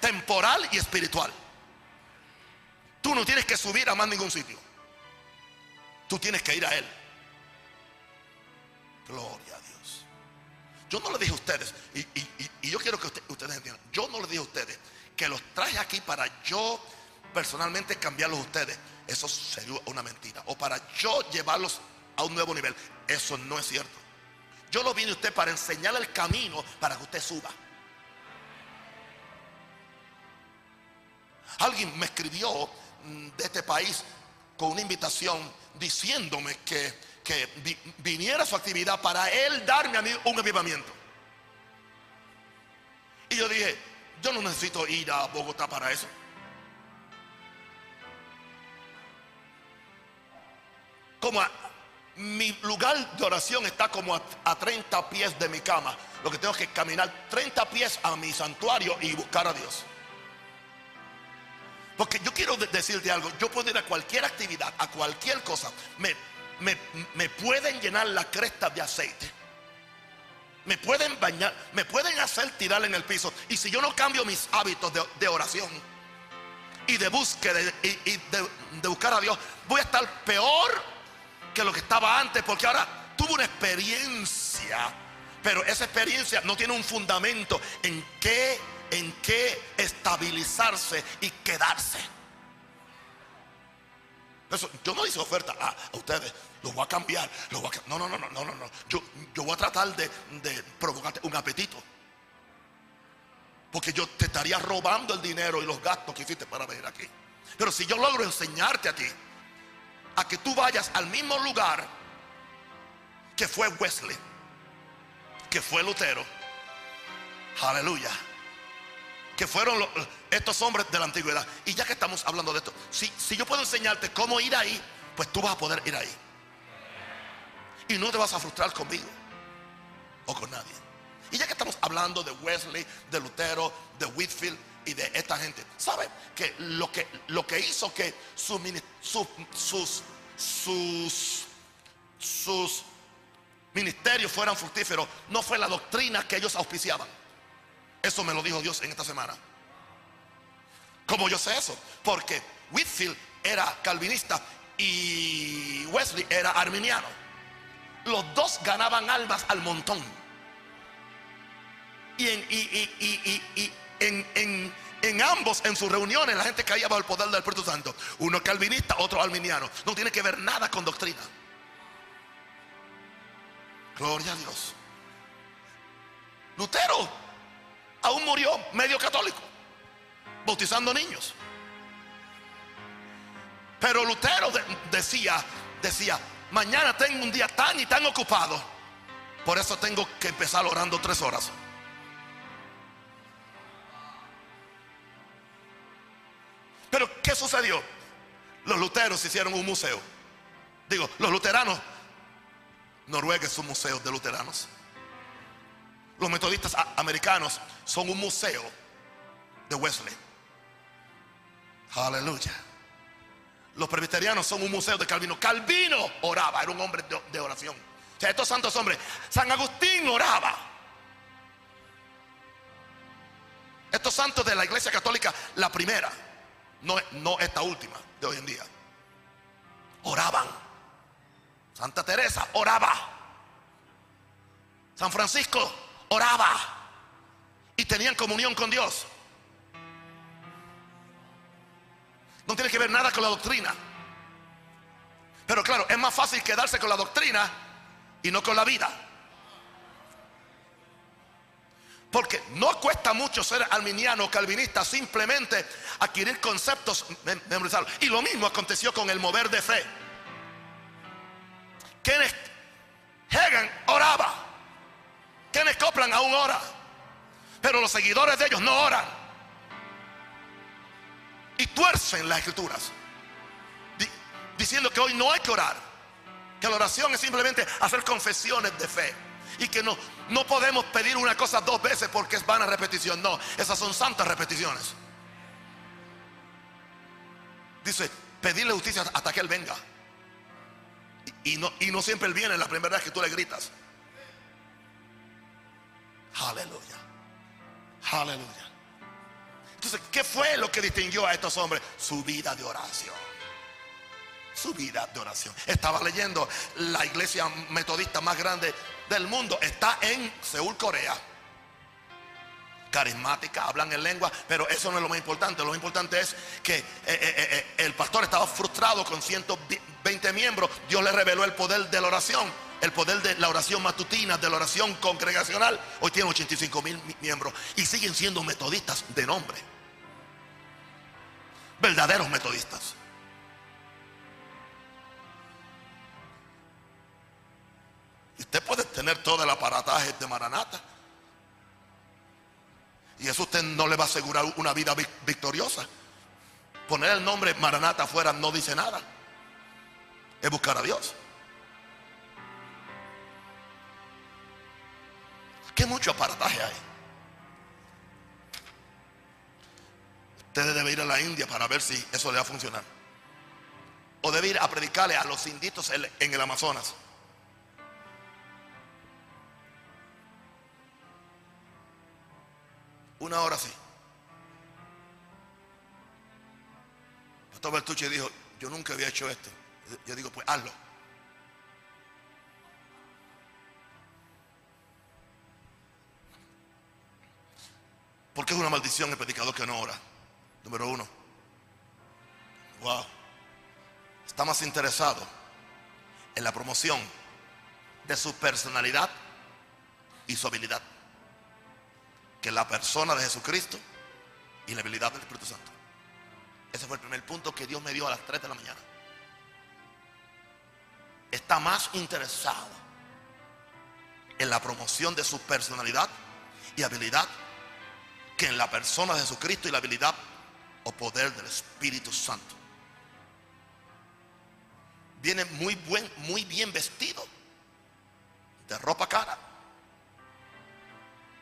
Temporal y espiritual. Tú no tienes que subir a más ningún sitio. Tú tienes que ir a Él. Gloria a Dios. Yo no le dije a ustedes, y, yo quiero que ustedes entiendan, yo no le dije a ustedes que los traje aquí para yo personalmente cambiarlos a ustedes, eso sería una mentira. O para yo llevarlos a un nuevo nivel, eso no es cierto. Yo lo vine a usted para enseñarle el camino para que usted suba. Alguien me escribió mm, de este país con una invitación diciéndome que, que viniera a su actividad para él darme a mí un avivamiento. Y yo dije, yo no necesito ir a Bogotá para eso. Como mi lugar de oración está como a, a, 30 pies de mi cama. Lo que tengo que caminar 30 pies a mi santuario y buscar a Dios. Porque yo quiero decirte algo. Yo puedo ir a cualquier actividad, a cualquier cosa. Me, me, me pueden llenar la cresta de aceite. Me pueden bañar, me pueden hacer tirar en el piso. Y si yo no cambio mis hábitos de, oración y de búsqueda y, de, de buscar a Dios, voy a estar peor que lo que estaba antes. Porque ahora tuve una experiencia. Pero esa experiencia no tiene un fundamento en qué, en qué estabilizarse y quedarse. Eso, yo no hice oferta a, ustedes, los voy a cambiar, a, no, no, no, no, no, no, Yo, yo voy a tratar de provocarte un apetito. Porque yo te estaría robando el dinero y los gastos que hiciste para venir aquí. Pero si yo logro enseñarte a ti a que tú vayas al mismo lugar que fue Wesley, que fue Lutero, aleluya que fueron estos hombres de la antigüedad. Y ya que estamos hablando de esto, si, si yo puedo enseñarte cómo ir ahí, pues tú vas a poder ir ahí. Y no te vas a frustrar conmigo o con nadie. Y ya que estamos hablando de Wesley, de Lutero, de Whitfield y de esta gente, ¿sabe? Que lo que, lo que hizo que sus, sus, sus, sus ministerios fueran fructíferos no fue la doctrina que ellos auspiciaban. Eso me lo dijo Dios en esta semana. ¿Cómo yo sé eso? Porque Whitfield era calvinista y Wesley era arminiano. Los dos ganaban almas al montón. Y en, ambos, en sus reuniones, la gente caía bajo el poder del Espíritu Santo. Uno calvinista, otro arminiano. No tiene que ver nada con doctrina. Gloria a Dios. Lutero aún murió medio católico, bautizando niños. Pero Lutero decía, decía, mañana tengo un día tan y tan ocupado, por eso tengo que empezar orando tres horas. Pero ¿qué sucedió? Los luteros hicieron un museo. Digo, los luteranos, Noruega es un museo de luteranos. Los metodistas americanos son un museo de Wesley. Aleluya. Los presbiterianos son un museo de Calvino. Calvino oraba, era un hombre de, oración. O sea, estos santos hombres. San Agustín oraba. Estos santos de la iglesia católica, la primera, no, no esta última de hoy en día, oraban. Santa Teresa oraba. San Francisco oraba y tenían comunión con Dios. No tiene que ver nada con la doctrina. Pero claro, es más fácil quedarse con la doctrina y no con la vida. Porque no cuesta mucho ser arminiano o calvinista, simplemente adquirir conceptos, memorizarlos. Y lo mismo aconteció con el mover de fe. Kenneth Hagan oraba. Aún ora. Pero los seguidores de ellos no oran. Y tuercen las escrituras. Diciendo que hoy no hay que orar. Que la oración es simplemente hacer confesiones de fe. Y que no, no podemos pedir una cosa dos veces porque es vana repetición. No, esas son santas repeticiones. Dice, pedirle justicia hasta que Él venga. Y, no, y no siempre Él viene la primera vez que tú le gritas. Aleluya. Aleluya. Entonces, ¿qué fue lo que distinguió a estos hombres? Su vida de oración. Su vida de oración. Estaba leyendo la iglesia metodista más grande del mundo. Está en Seúl, Corea. Carismática, hablan en lengua, pero eso no es lo más importante. Lo más importante es que eh, eh, eh, el pastor estaba frustrado con 120 miembros. Dios le reveló el poder de la oración el poder de la oración matutina, de la oración congregacional. Hoy tiene 85 mil miembros y siguen siendo metodistas de nombre. Verdaderos metodistas. Usted puede tener todo el aparataje de Maranata. Y eso usted no le va a asegurar una vida victoriosa. Poner el nombre Maranata afuera no dice nada. Es buscar a Dios. Qué mucho apartaje hay. Usted debe ir a la India para ver si eso le va a funcionar. O debe ir a predicarle a los inditos en el Amazonas. Una hora así. Pastor Bertucci dijo, yo nunca había hecho esto. Yo digo, pues hazlo. Porque es una maldición el predicador que no ora. Número uno. Wow. Está más interesado en la promoción de su personalidad y su habilidad que la persona de Jesucristo y la habilidad del Espíritu Santo. Ese fue el primer punto que Dios me dio a las 3 de la mañana. Está más interesado en la promoción de su personalidad y habilidad que en la persona de Jesucristo y la habilidad o poder del Espíritu Santo. Viene muy, buen, muy bien vestido, de ropa cara,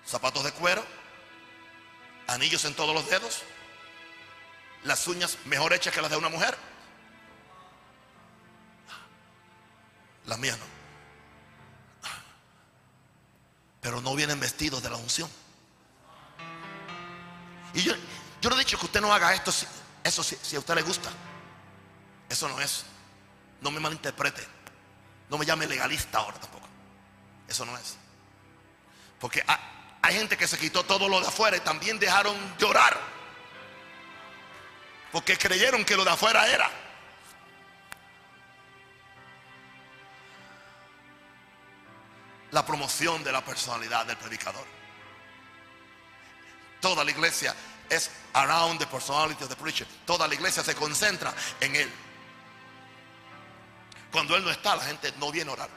zapatos de cuero, anillos en todos los dedos, las uñas mejor hechas que las de una mujer. Las mías no. Pero no vienen vestidos de la unción. Y yo, yo no he dicho que usted no haga esto, eso si, si a usted le gusta. Eso no es. No me malinterprete. No me llame legalista ahora tampoco. Eso no es. Porque hay, gente que se quitó todo lo de afuera y también dejaron de orar. Porque creyeron que lo de afuera era. La promoción de la personalidad del predicador. Toda la iglesia es around the personality of the preacher. Toda la iglesia se concentra en él. Cuando él no está, la gente no viene a orar.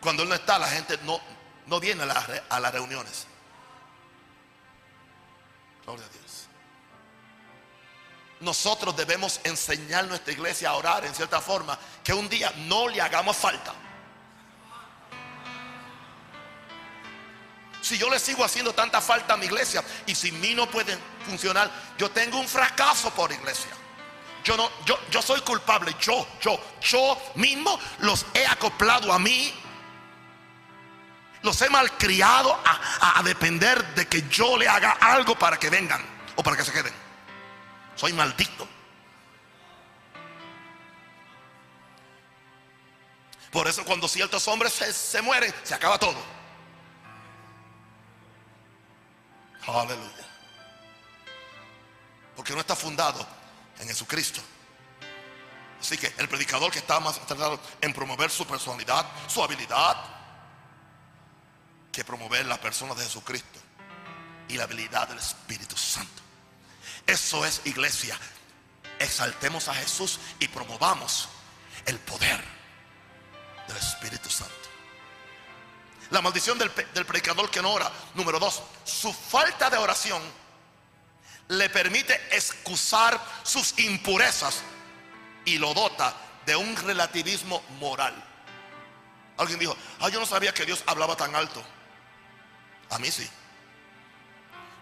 Cuando él no está, la gente no, no viene a, a las reuniones. Gloria a Dios. Nosotros debemos enseñar nuestra iglesia a orar en cierta forma que un día no le hagamos falta. Si yo le sigo haciendo tanta falta a mi iglesia y sin mí no pueden funcionar, yo tengo un fracaso por iglesia. Yo no, yo, yo soy culpable. Yo, yo, yo mismo los he acoplado a mí. Los he malcriado a, a depender de que yo le haga algo para que vengan o para que se queden. Soy maldito. Por eso cuando ciertos hombres se, se mueren, se acaba todo. Aleluya. Porque no está fundado en Jesucristo. Así que el predicador que está más interesado en promover su personalidad, su habilidad, que promover la persona de Jesucristo y la habilidad del Espíritu Santo. Eso es iglesia. Exaltemos a Jesús y promovamos el poder del Espíritu Santo. La maldición del, predicador que no ora. Número dos, su falta de oración le permite excusar sus impurezas y lo dota de un relativismo moral. Alguien dijo, ah, yo no sabía que Dios hablaba tan alto. A mí sí.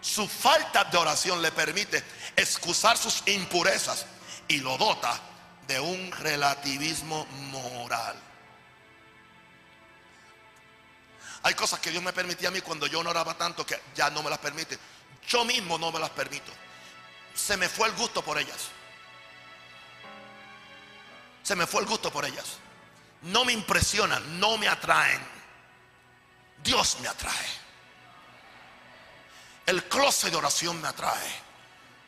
Su falta de oración le permite excusar sus impurezas y lo dota de un relativismo moral. Hay cosas que Dios me permitía a mí cuando yo no oraba tanto que ya no me las permite. Yo mismo no me las permito. Se me fue el gusto por ellas. Se me fue el gusto por ellas. No me impresionan, no me atraen. Dios me atrae. El closet de oración me atrae.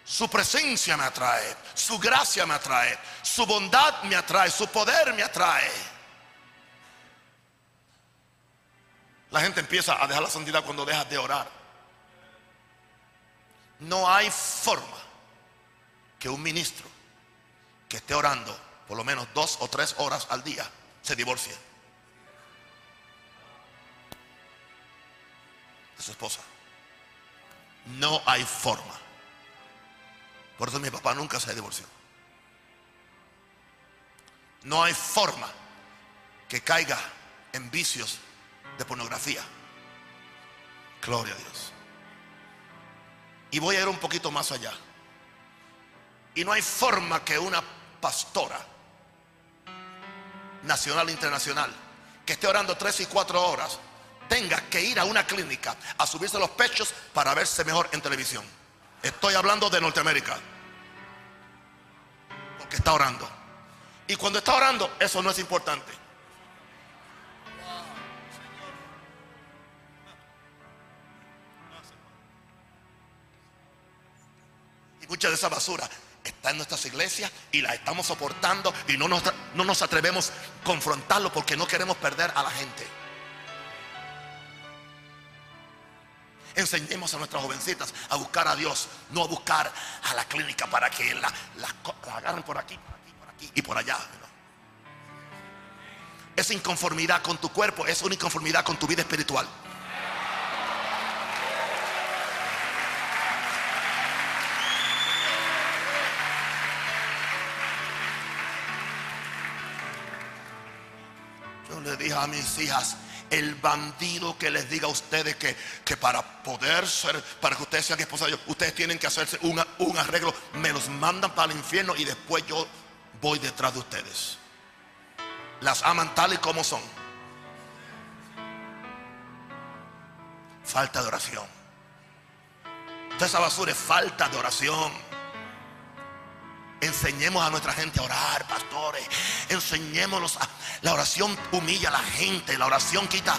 Su presencia me atrae. Su gracia me atrae. Su bondad me atrae. Su poder me atrae. La gente empieza a dejar la santidad cuando deja de orar. No hay forma que un ministro que esté orando por lo menos dos o tres horas al día se divorcie de su esposa. No hay forma. Por eso mi papá nunca se divorció. No hay forma que caiga en vicios de pornografía. Gloria a Dios. Y voy a ir un poquito más allá. Y no hay forma que una pastora nacional e internacional que esté orando tres y cuatro horas tenga que ir a una clínica a subirse los pechos para verse mejor en televisión. Estoy hablando de Norteamérica. Porque está orando. Y cuando está orando, eso no es importante. Mucha de esa basura está en nuestras iglesias y la estamos soportando y no nos, no nos atrevemos a confrontarlo porque no queremos perder a la gente. Enseñemos a nuestras jovencitas a buscar a Dios, no a buscar a la clínica para que la, agarren por aquí, por aquí, por aquí y por allá. Esa inconformidad con tu cuerpo es una inconformidad con tu vida espiritual. Dije a mis hijas, el bandido que les diga a ustedes que, que para poder ser, para que ustedes sean esposados, ustedes tienen que hacerse un arreglo, me los mandan para el infierno y después yo voy detrás de ustedes. Las aman tal y como son. Falta de oración. Esa basura es falta de oración. Enseñemos a nuestra gente a orar, pastores. Enseñémonos. A, la oración humilla a la gente. La oración quita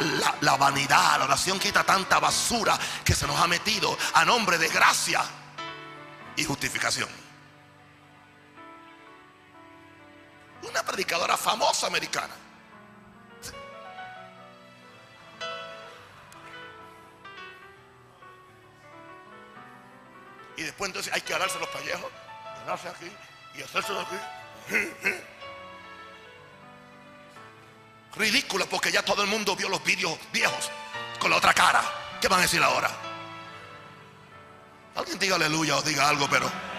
la, la vanidad. La oración quita tanta basura que se nos ha metido a nombre de gracia y justificación. Una predicadora famosa americana. Y después entonces hay que alarse los pellejos, alarse aquí y hacerse aquí. Ridículo porque ya todo el mundo vio los vídeos viejos con la otra cara. ¿Qué van a decir ahora? Alguien diga aleluya o diga algo, pero...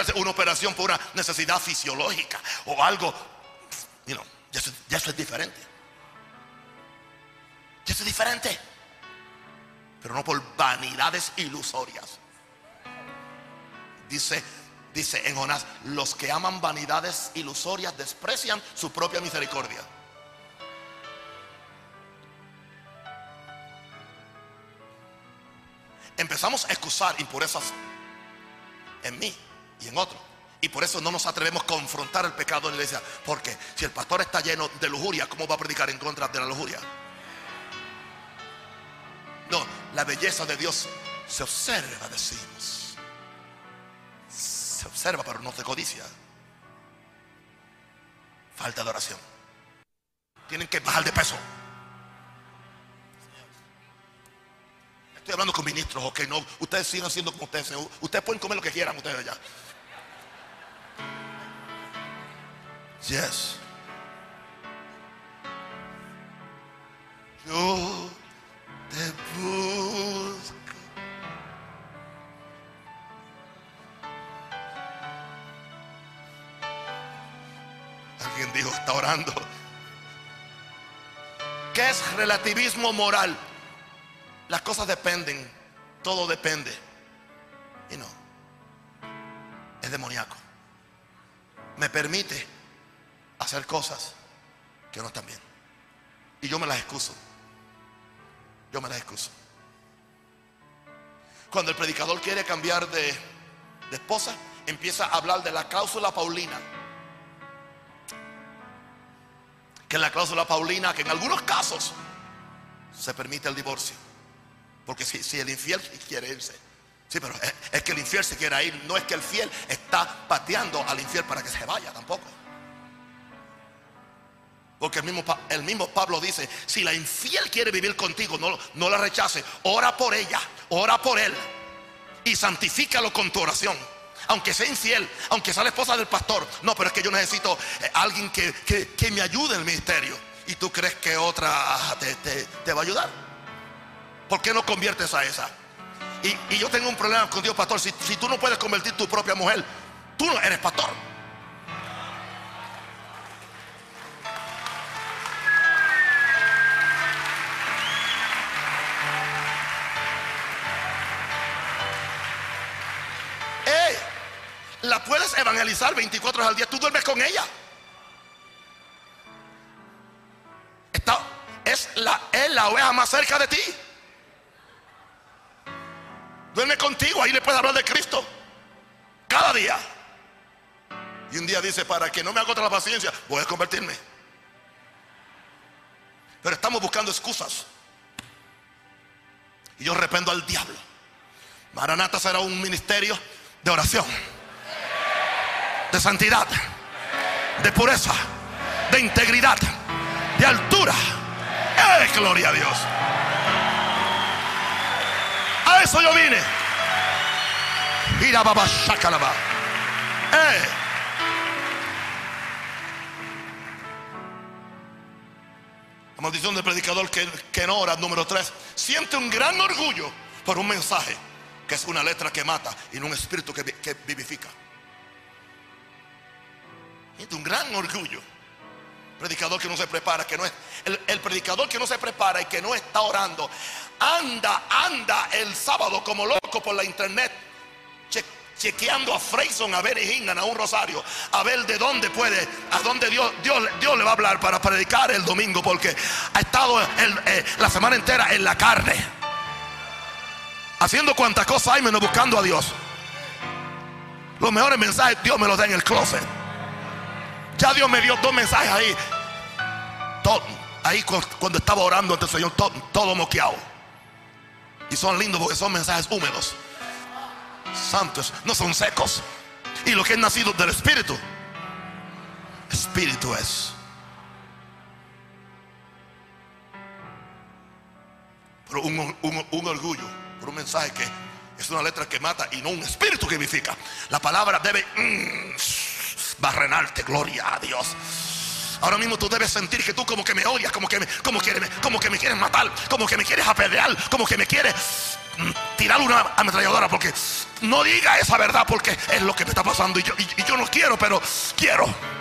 hacerse una operación por una necesidad fisiológica o algo. You know, ya, eso, ya eso es diferente. Ya eso es diferente. Pero no por vanidades ilusorias. Dice, dice en Jonás: Los que aman vanidades ilusorias desprecian su propia misericordia. empezamos a excusar impurezas en mí y en otros. Y por eso no nos atrevemos a confrontar el pecado en la iglesia. Porque si el pastor está lleno de lujuria, ¿cómo va a predicar en contra de la lujuria? No, la belleza de Dios se observa, decimos. Se observa, pero no se codicia. Falta de oración. Tienen que bajar de peso. Estoy hablando con ministros, ok, no. Ustedes sigan siendo como ustedes. Ustedes pueden comer lo que quieran ustedes allá. Yes. Yo te busco. Alguien dijo, está orando. ¿Qué es relativismo moral? Las cosas dependen, todo depende. Y no, es demoníaco. Me permite hacer cosas que no están bien. Y yo me las excuso. Yo me las excuso. Cuando el predicador quiere cambiar de, esposa, empieza a hablar de la cláusula paulina. Que es la cláusula paulina que en algunos casos se permite el divorcio. Porque si, el infiel quiere irse. Sí, pero es, que el infiel se quiere ir. No es que el fiel está pateando al infiel para que se vaya tampoco. Porque el mismo, el mismo Pablo dice, si la infiel quiere vivir contigo, no, no la rechace. Ora por ella, ora por él. Y santifícalo con tu oración. Aunque sea infiel, aunque sea la esposa del pastor. No, pero es que yo necesito eh, alguien que, me ayude en el ministerio. Y tú crees que otra te va a ayudar. ¿Por qué no conviertes a esa? Y, y yo tengo un problema con Dios, pastor. Si, si tú no puedes convertir tu propia mujer, tú no eres pastor. La puedes evangelizar 24 horas al día. Tú duermes con ella. Está, es, la, es oveja más cerca de ti. Duerme contigo, ahí le puedes hablar de Cristo. Cada día. Y un día dice, para que no me agote la paciencia, voy a convertirme. Pero estamos buscando excusas. Y yo rependo al diablo. Maranata será un ministerio de oración, de santidad, de pureza, de integridad, de altura. ¡Eh, gloria a Dios! A eso yo vine. ¡Eh! La maldición del predicador que, que no ora, número 3, siente un gran orgullo por un mensaje que es una letra que mata y no un espíritu que, que vivifica. Siente un gran orgullo. Predicador que no se prepara, que no es. El, el predicador que no se prepara y que no está orando, anda, anda el sábado como loco por la internet, che- chequeando a Freyson, a ver a un rosario, a ver de dónde puede, a dónde Dios, Dios, Dios le va a hablar para predicar el domingo, porque ha estado eh, la semana entera en la carne, haciendo cuantas cosas hay menos buscando a Dios. Los mejores mensajes Dios me los da en el closet. Ya Dios me dio dos mensajes ahí. Todo- ahí cu- cuando estaba orando ante el Señor, to- todo moqueado. Y son lindos porque son mensajes húmedos. Santos, no son secos. Y lo que es nacido del Espíritu, Espíritu es. Pero un, un- un orgullo, por un mensaje que es una letra que mata y no un espíritu que vivifica. La palabra debe mm, barrenarte, gloria a Dios. Ahora mismo tú debes sentir que tú como que me odias, como que me, como como que me quieres matar, como que me quieres apedrear, como que me quieres mm, tirar una ametralladora, porque no diga esa verdad, porque es lo que me está pasando y yo, y yo no quiero, pero quiero.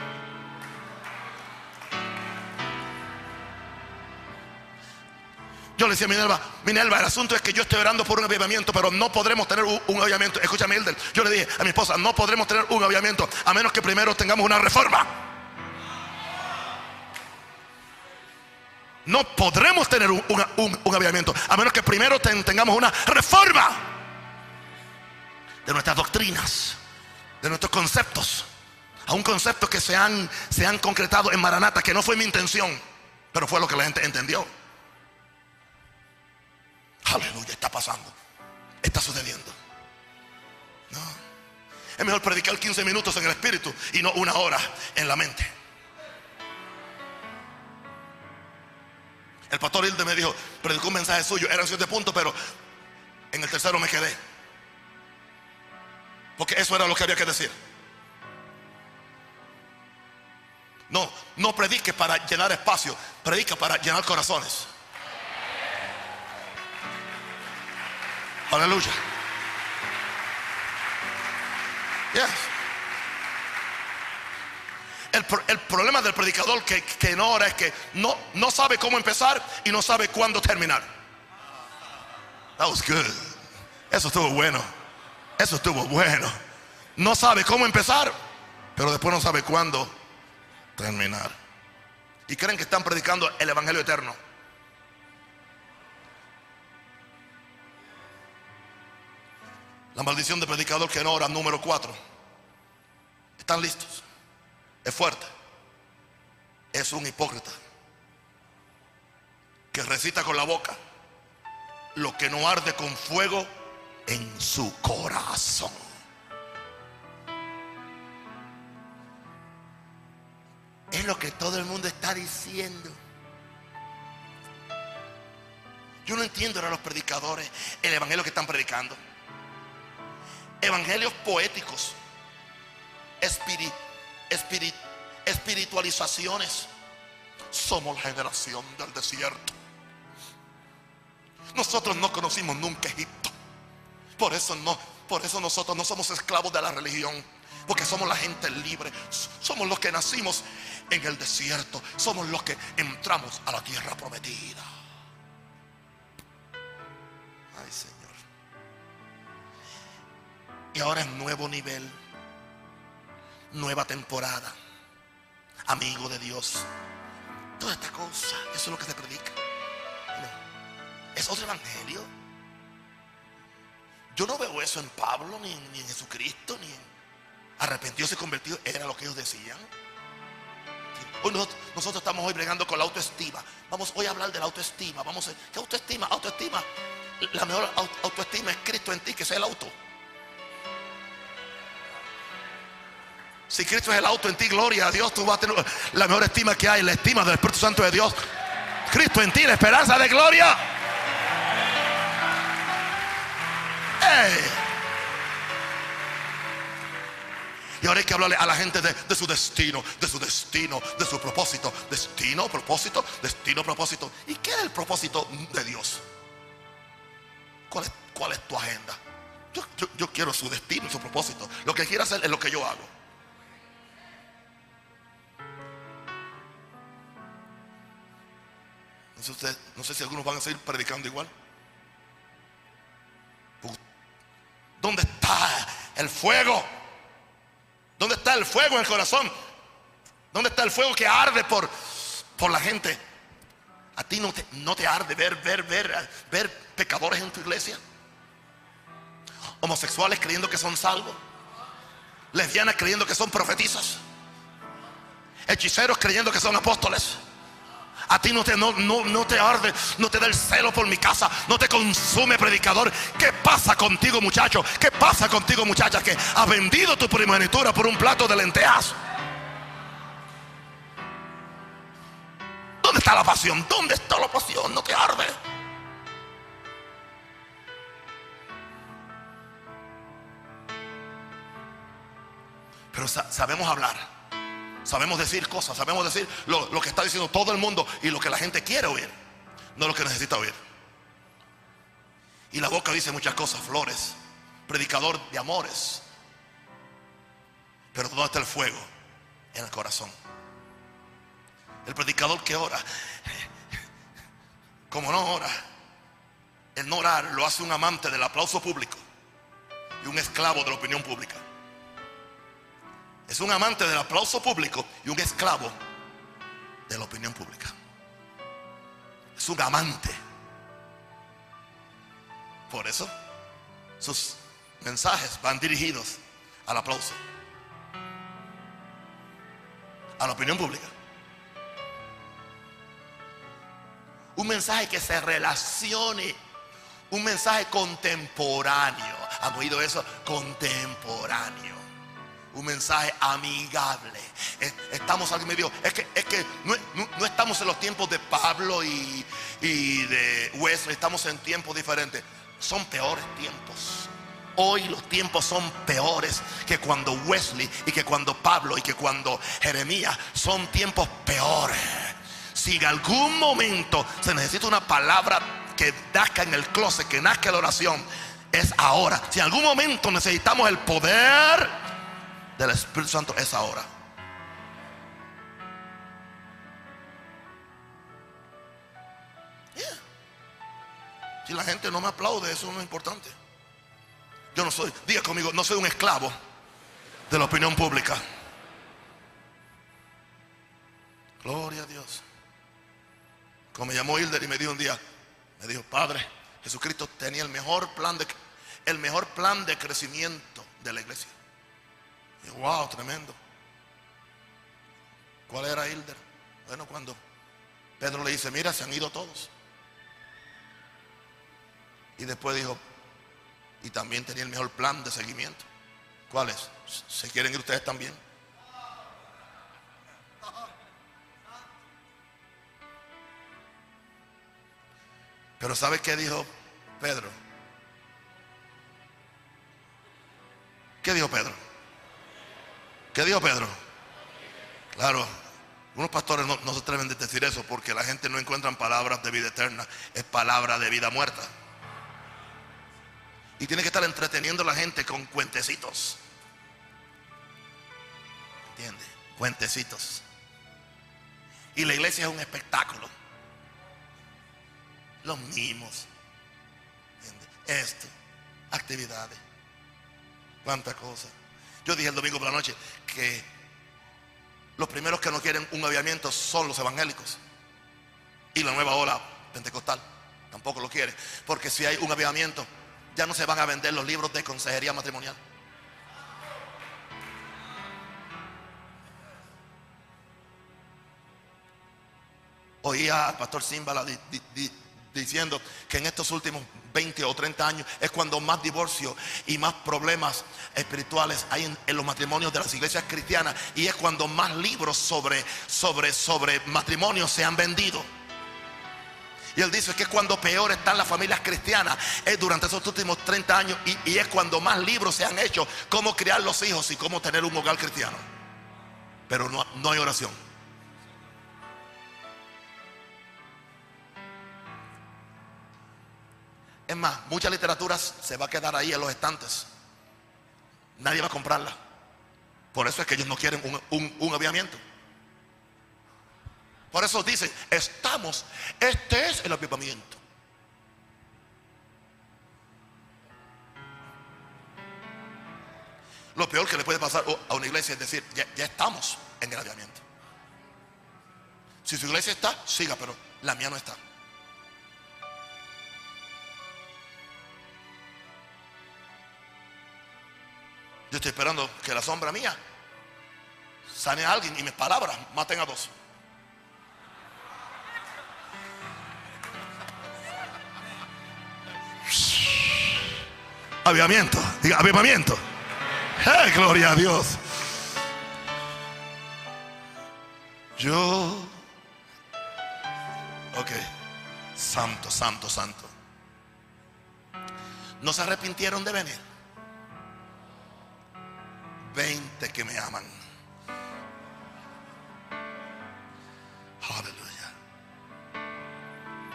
Yo le decía a Minerva, Minerva, el asunto es que yo estoy orando por un avivamiento, pero no podremos tener un, avivamiento. Escúchame, Hilder. Yo le dije a mi esposa, no podremos tener un avivamiento a menos que primero tengamos una reforma. No podremos tener un, avivamiento a menos que primero ten- tengamos una reforma de nuestras doctrinas, de nuestros conceptos. A un concepto que se han, se han concretado en Maranata, que no fue mi intención, pero fue lo que la gente entendió. Aleluya, está pasando. Está sucediendo. No. Es mejor predicar 15 minutos en el espíritu y no una hora en la mente. El pastor Hilde me dijo, predicó un mensaje suyo, eran siete puntos, pero en el tercero me quedé. Porque eso era lo que había que decir. No, no predique para llenar espacio, predica para llenar corazones. Aleluya. Yes. El, el problema del predicador que, que no ora es que no, no sabe cómo empezar y no sabe cuándo terminar. That was good. Eso estuvo bueno. Eso estuvo bueno. No sabe cómo empezar, pero después no sabe cuándo terminar. Y creen que están predicando el Evangelio eterno. La maldición del predicador que no ora, número cuatro. ¿Están listos? Es fuerte. Es un hipócrita que recita con la boca lo que no arde con fuego en su corazón. Es lo que todo el mundo está diciendo. Yo no entiendo ahora los predicadores el evangelio que están predicando. Evangelios poéticos, espiri- espiri- espiritualizaciones. Somos la generación del desierto. Nosotros no conocimos nunca Egipto. Por eso no, por eso nosotros no somos esclavos de la religión. Porque somos la gente libre. Somos los que nacimos en el desierto. Somos los que entramos a la tierra prometida. Ay, Señor. Y ahora es nuevo nivel. Nueva temporada. Amigo de Dios. Toda esta cosa. Eso es lo que se predica. Es otro evangelio. Yo no veo eso en Pablo, ni, en Jesucristo, ni en arrepentido y convertido. Era lo que ellos decían. Hoy nosotros, estamos hoy bregando con la autoestima. Vamos hoy a hablar de la autoestima. Vamos a, ¿Qué autoestima? Autoestima. La mejor autoestima es Cristo en ti, que es el auto. Si Cristo es el auto en ti, gloria a Dios, tú vas a tener la mejor estima que hay, la estima del Espíritu Santo de Dios. Cristo en ti, la esperanza de gloria. Y ahora hay que hablarle a la gente de, su destino, de su destino, de su propósito. Destino, propósito, destino, propósito. ¿Y qué es el propósito de Dios? ¿Cuál es, cuál es tu agenda? Yo, quiero su destino su propósito. Lo que quiero hacer es lo que yo hago. No sé si algunos van a seguir predicando igual. ¿Dónde está el fuego? ¿Dónde está el fuego en el corazón? ¿Dónde está el fuego que arde por, por la gente? ¿A ti no te, no te arde ver, ver, ver, ver pecadores en tu iglesia? Homosexuales creyendo que son salvos. Lesbianas creyendo que son profetizas. Hechiceros creyendo que son apóstoles. A ti no te, no, no, te arde, no te da el celo por mi casa, no te consume predicador. ¿Qué pasa contigo muchacho? ¿Qué pasa contigo muchacha que ha vendido tu primogenitura por un plato de lentejas? ¿Dónde está la pasión? ¿Dónde está la pasión? No te arde. Pero sabemos hablar. Sabemos decir cosas, sabemos decir lo, que está diciendo todo el mundo y lo que la gente quiere oír, no lo que necesita oír. Y la boca dice muchas cosas, flores, predicador de amores. Pero ¿dónde está el fuego? En el corazón. El predicador que ora, como no ora, el no orar lo hace un amante del aplauso público y un esclavo de la opinión pública. Es un amante del aplauso público y un esclavo de la opinión pública. Es un amante. Por eso sus mensajes van dirigidos al aplauso, a la opinión pública. Un mensaje que se relacione, un mensaje contemporáneo. ¿Han oído eso? Contemporáneo un mensaje amigable. Estamos aquí medio, es que, es que no, estamos en los tiempos de Pablo y, y de Wesley, estamos en tiempos diferentes. Son peores tiempos. Hoy los tiempos son peores que cuando Wesley y que cuando Pablo y que cuando Jeremías son tiempos peores. Si en algún momento se necesita una palabra que nazca en el closet, que nazca la oración, es ahora. Si en algún momento necesitamos el poder del Espíritu Santo es ahora. Si la gente no me aplaude, eso no es importante. Yo no soy, diga conmigo, no soy un esclavo de la opinión pública. Gloria a Dios. Como me llamó Hilder y me dijo un día, me dijo, Padre, Jesucristo tenía el mejor plan de el mejor plan de crecimiento de la iglesia wow, tremendo. ¿Cuál era Hilder? Bueno, cuando Pedro le dice, mira, se han ido todos. Y después dijo, y también tenía el mejor plan de seguimiento. ¿Cuál es? ¿Se quieren ir ustedes también? Pero ¿sabe qué dijo Pedro? ¿Qué dijo Pedro? ¿Qué dijo Pedro? Claro, unos pastores no, se atreven a decir eso porque la gente no encuentra palabras de vida eterna, es palabra de vida muerta. Y tiene que estar entreteniendo a la gente con cuentecitos. ¿Entiende? Cuentecitos. Y la iglesia es un espectáculo. Los mismos. Esto. Actividades. Cuántas cosas. Yo dije el domingo por la noche que los primeros que no quieren un aviamiento son los evangélicos. Y la nueva ola pentecostal tampoco lo quiere. Porque si hay un avivamiento, ya no se van a vender los libros de consejería matrimonial. Oía al pastor Simbala diciendo que en estos últimos 20 o 30 años es cuando más divorcio y más problemas espirituales hay en, los matrimonios de las iglesias cristianas y es cuando más libros sobre, sobre, sobre matrimonios se han vendido. Y él dice que es cuando peor están las familias cristianas, es durante esos últimos 30 años y, y es cuando más libros se han hecho, cómo criar los hijos y cómo tener un hogar cristiano. Pero no, no hay oración. Es más, mucha literatura se va a quedar ahí en los estantes. Nadie va a comprarla. Por eso es que ellos no quieren un aviamiento. Por eso dicen, estamos, este es el avivamiento. Lo peor que le puede pasar a una iglesia es decir, ya, ya estamos en el avivamiento. Si su iglesia está, siga, pero la mía no está. Yo estoy esperando que la sombra mía sane a alguien y mis palabras maten a dos. Avivamiento, diga avivamiento. ¡Hey, gloria a Dios! Yo, ok, santo, santo, santo. No se arrepintieron de venir. 20 que me aman. Aleluya.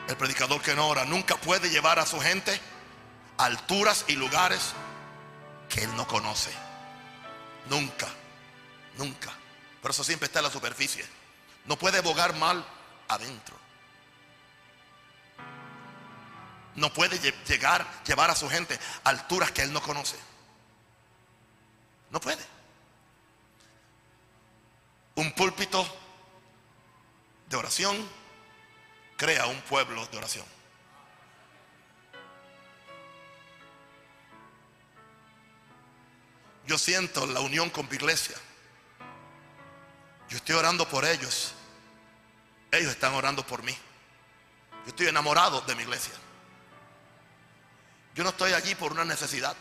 El predicador que no ora nunca puede llevar a su gente alturas y lugares que él no conoce. Nunca, nunca. Por eso siempre está en la superficie. No puede bogar mal adentro. No puede llegar, llevar a su gente a alturas que él no conoce. No puede. Un púlpito de oración crea un pueblo de oración. Yo siento la unión con mi iglesia. Yo estoy orando por ellos. Ellos están orando por mí. Yo estoy enamorado de mi iglesia. Yo no estoy allí por una necesidad.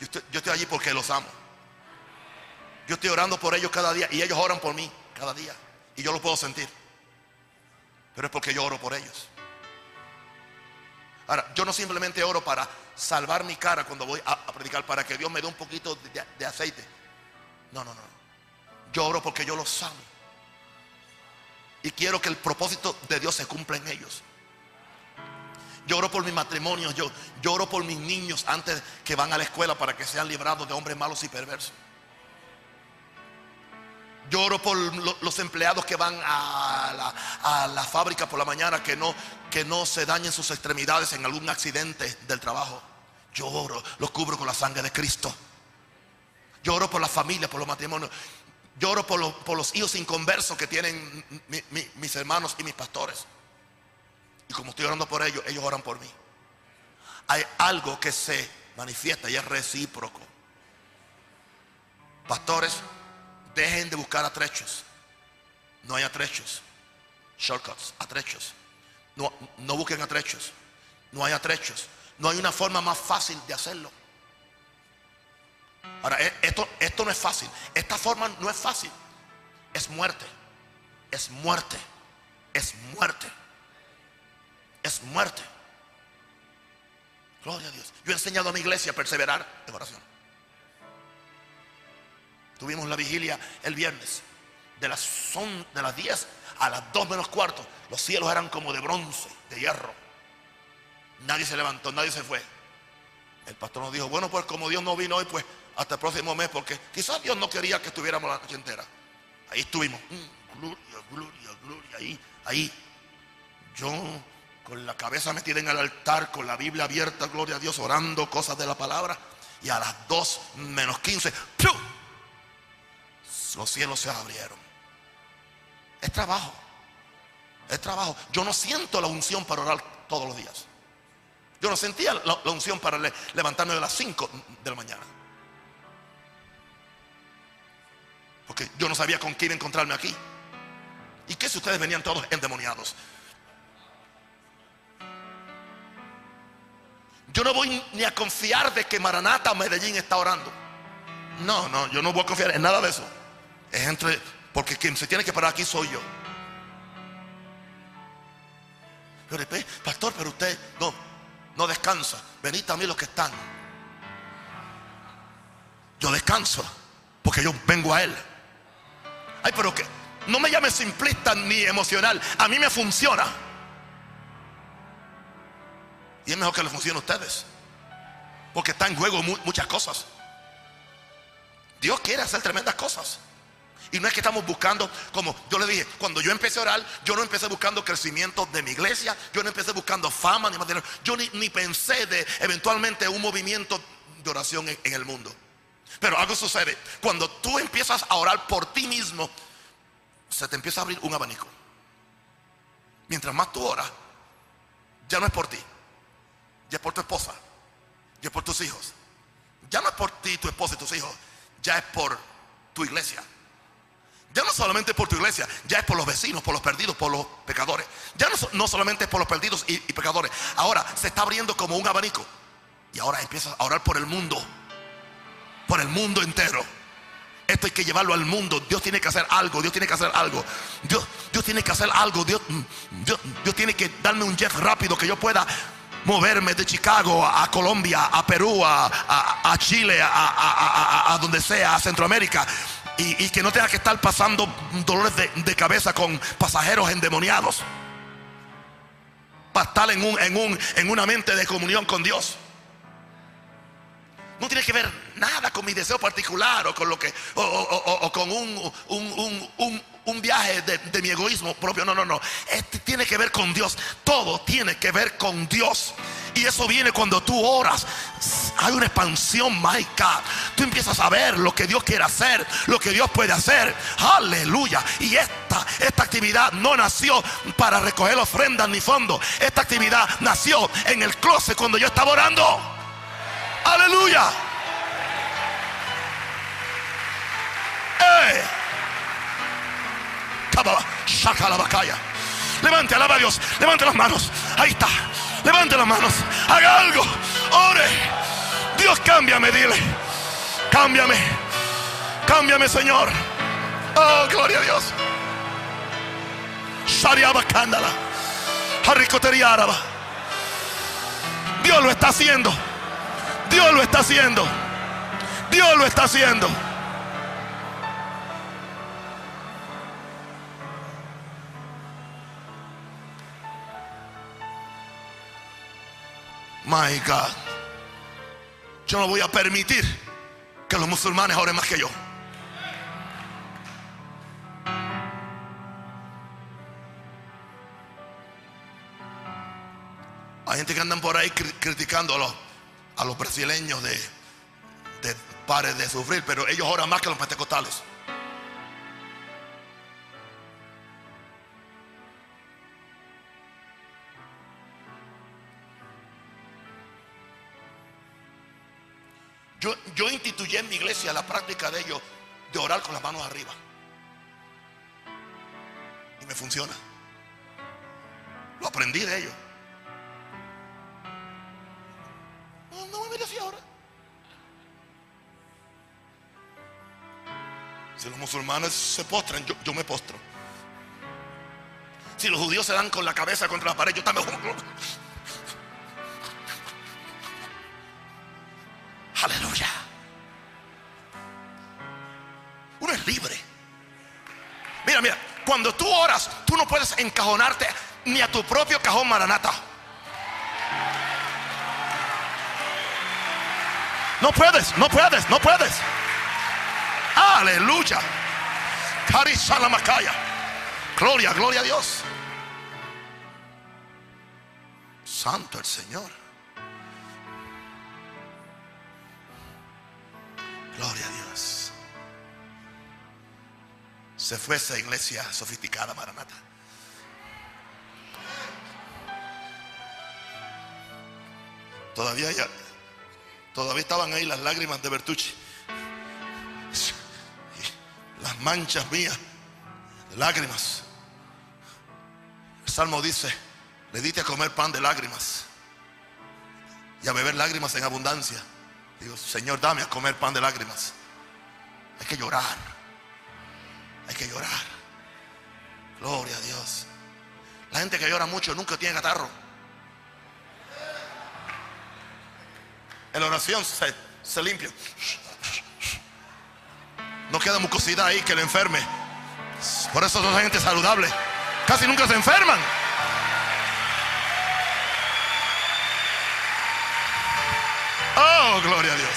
Yo estoy, allí porque los amo. Yo estoy orando por ellos cada día y ellos oran por mí cada día. Y yo lo puedo sentir. Pero es porque yo oro por ellos. Ahora, yo no simplemente oro para salvar mi cara cuando voy a, predicar, para que Dios me dé un poquito de, aceite. No, no, no. Yo oro porque yo los amo. Y quiero que el propósito de Dios se cumpla en ellos. Lloro por mi matrimonio, yo lloro por mis niños antes que van a la escuela para que sean librados de hombres malos y perversos. Lloro por los empleados que van a la, fábrica por la mañana que no, que no se dañen sus extremidades en algún accidente del trabajo. Lloro, los cubro con la sangre de Cristo. Lloro por la familia, por los matrimonios. Lloro por los, por los hijos inconversos que tienen mis hermanos y mis pastores. Y como estoy orando por ellos, ellos oran por mí. Hay algo que se manifiesta y es recíproco. Pastores, dejen de buscar atrechos. No hay atrechos. Shortcuts, atrechos. No, no busquen atrechos. No hay atrechos. No hay una forma más fácil de hacerlo. Ahora, e, esto, esto no es fácil. Esta forma no es fácil. Es muerte. Es muerte. Es muerte es muerte. Gloria a Dios. Yo he enseñado a mi iglesia a perseverar en oración. Tuvimos la vigilia el viernes. De las, son, de las 10 a las 2 menos cuarto. Los cielos eran como de bronce, de hierro. Nadie se levantó, nadie se fue. El pastor nos dijo, bueno, pues como Dios no vino hoy, pues hasta el próximo mes, porque quizás Dios no quería que estuviéramos la noche entera. Ahí estuvimos. Mm, gloria, gloria, gloria. Ahí, ahí. Yo con la cabeza metida en el altar, con la Biblia abierta, gloria a Dios, orando cosas de la palabra. Y a las 2 menos 15, los cielos se abrieron. Es trabajo. Es trabajo. Yo no siento la unción para orar todos los días. Yo no sentía la, unción para levantarme de las 5 de la mañana. Porque yo no sabía con quién encontrarme aquí. ¿Y qué si ustedes venían todos endemoniados? Yo no voy ni a confiar de que Maranata Medellín está orando. No, no, yo no voy a confiar en nada de eso. Es entre, porque quien se tiene que parar aquí soy yo. Pero, pastor, pero usted no, no descansa. Venid a mí los que están. Yo descanso porque yo vengo a Él. Ay, pero que no me llame simplista ni emocional. A mí me funciona. Y es mejor que le funcione a ustedes. Porque está en juego muchas cosas. Dios quiere hacer tremendas cosas. Y no es que estamos buscando, como yo le dije, cuando yo empecé a orar, yo no empecé buscando crecimiento de mi iglesia, yo no empecé buscando fama ni material, yo ni, pensé de eventualmente un movimiento de oración en, el mundo. Pero algo sucede, cuando tú empiezas a orar por ti mismo, se te empieza a abrir un abanico. Mientras más tú oras, ya no es por ti, ya es por tu esposa, ya es por tus hijos, ya no es por ti, tu esposa y tus hijos, ya es por tu iglesia ya no solamente por tu iglesia, ya es por los vecinos, por los perdidos, por los pecadores. Ya no, no solamente por los perdidos y, pecadores. Ahora se está abriendo como un abanico. Y ahora empiezas a orar por el mundo. Por el mundo entero. Esto hay que llevarlo al mundo. Dios tiene que hacer algo. Dios tiene que hacer algo. Dios, Dios tiene que hacer algo. Dios, Dios, tiene que darme un jet rápido que yo pueda moverme de Chicago a Colombia, a Perú, a, Chile, a, a, donde sea, a Centroamérica y, que no tenga que estar pasando dolores de, cabeza con pasajeros endemoniados. Para estar en, un, en, un, en una mente de comunión con Dios. No tiene que ver nada con mi deseo particular o con lo que o, con un, un, un viaje de, mi egoísmo propio. No, no, no. Este tiene que ver con Dios. Todo tiene que ver con Dios. Y eso viene cuando tú oras. Hay una expansión mágica. Tú empiezas a ver lo que Dios quiere hacer, lo que Dios puede hacer. Aleluya. Y esta, esta actividad no nació para recoger ofrendas ni fondos. Esta actividad nació en el closet cuando yo estaba orando. Aleluya. Levante, alaba a Dios. Levante las manos. Ahí está. Levante las manos. Haga algo. Ore. Dios, cámbiame, dile. Cámbiame. Cámbiame, Señor. Oh, gloria a Dios. Shariaba cándala. Harricotería Dios lo está haciendo. Dios lo está haciendo. Dios lo está haciendo. My God. Yo no voy a permitir que los musulmanes oren más que yo. Hay gente que andan por ahí criticando a los, a brasileños de, de pares de sufrir, pero ellos oran más que los pentecostales. Yo, instituyé en mi iglesia la práctica de ellos de orar con las manos arriba. Y me funciona. Lo aprendí de ellos. No, me mire así ahora. Si los musulmanes se postran, yo, yo, me postro. Si los judíos se dan con la cabeza contra la pared, yo también. No puedes encajonarte ni a tu propio cajón maranata. No puedes, no puedes, no puedes. Aleluya. Macaya. Gloria, gloria a Dios. Santo el Señor. Gloria a Dios. Se fue esa iglesia sofisticada, Maranata. Todavía ya, todavía estaban ahí las lágrimas de Bertucci. Las manchas mías, lágrimas. El Salmo dice, le diste a comer pan de lágrimas y a beber lágrimas en abundancia. Digo, Señor, dame a comer pan de lágrimas. Hay que llorar. Hay que llorar. Gloria a Dios. La gente que llora mucho nunca tiene catarro. En la oración se, limpia. No queda mucosidad ahí que le enferme. Por eso son gente saludable. Casi nunca se enferman. Oh, gloria a Dios.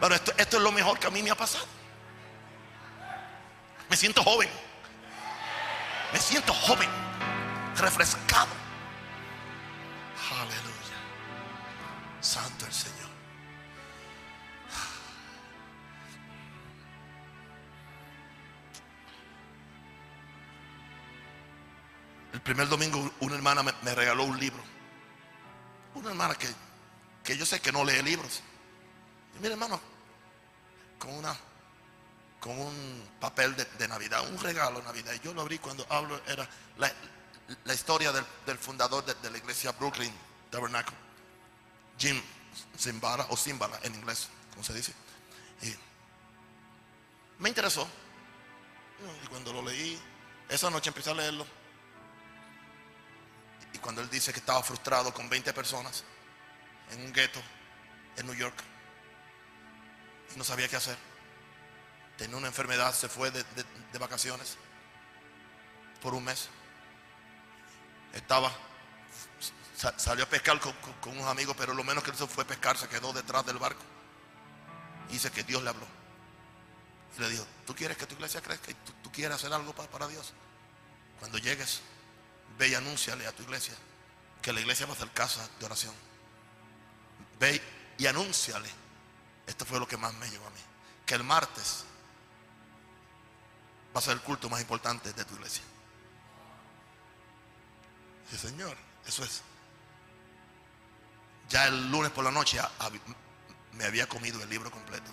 Bueno, esto, esto es lo mejor que a mí me ha pasado. Me siento joven. Me siento joven. Refrescado. Aleluya. Santo el Señor. El primer domingo una hermana me, regaló un libro. Una hermana que, que yo sé que no lee libros. Mira, hermano, con una con un papel de, Navidad, un regalo de Navidad. Y yo lo abrí cuando hablo, era la, historia del, fundador de, la iglesia Brooklyn Tabernacle, Jim Zimbala, o Zimbala en inglés, como se dice. Me interesó. Y cuando lo leí, esa noche empecé a leerlo. Y cuando él dice que estaba frustrado con 20 personas en un gueto en New York y no sabía qué hacer. Tenía una enfermedad, se fue de, vacaciones por un mes. Estaba, salió a pescar con, unos amigos, pero lo menos que hizo fue pescar, se quedó detrás del barco. Y dice que Dios le habló. Y le dijo, ¿tú quieres que tu iglesia crezca y tú, quieres hacer algo para, para Dios? Cuando llegues, Ve y anúnciale a tu iglesia que la iglesia va a hacer casa de oración. Ve y anúnciale. Esto fue lo que más me llevó a mí. Que el martes va a ser el culto más importante de tu iglesia. Señor, eso es. Ya el lunes por la noche me había comido el libro completo.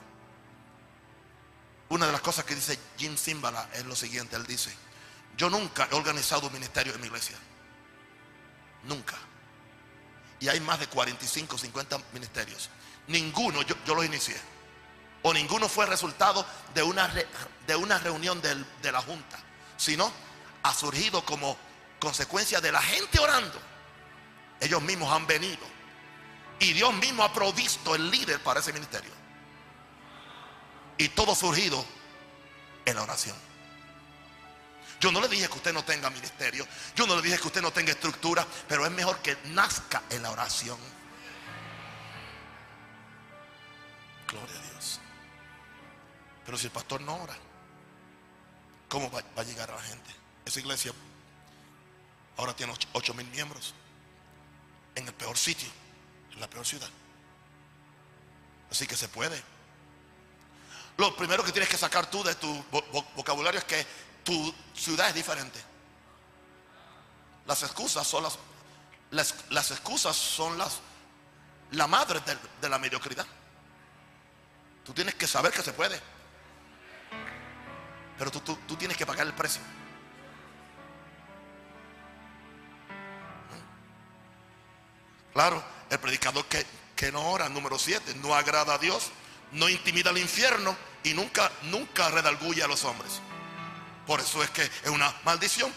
Una de las cosas que dice Jim Simbala es lo siguiente. Él dice, yo nunca he organizado un ministerio en mi iglesia. Nunca. Y hay más de 45, 50 ministerios. Ninguno yo, los inicié. O ninguno fue resultado de una reunión de la Junta. Sino ha surgido como consecuencia de la gente orando. Ellos mismos han venido. Y Dios mismo ha provisto el líder para ese ministerio. Y todo surgido en la oración. Yo no le dije que usted no tenga ministerio. Yo no le dije que usted no tenga estructura. Pero es mejor que nazca en la oración. Gloria a Dios. Pero si el pastor no ora, ¿cómo va, a llegar a la gente? Esa iglesia ahora tiene 8 mil miembros. En el peor sitio, en la peor ciudad. Así que se puede. Lo primero que tienes que sacar tú de tu vocabulario es que tu ciudad es diferente. Las excusas son las, las, excusas son las, la madre de, la mediocridad. Tú tienes que saber que se puede. Pero tú, tú, tienes que pagar el precio. Claro, el predicador que, que no ora, número 7, no agrada a Dios, no intimida al infierno y nunca, nunca redalguye a los hombres. Por eso es que es una maldición.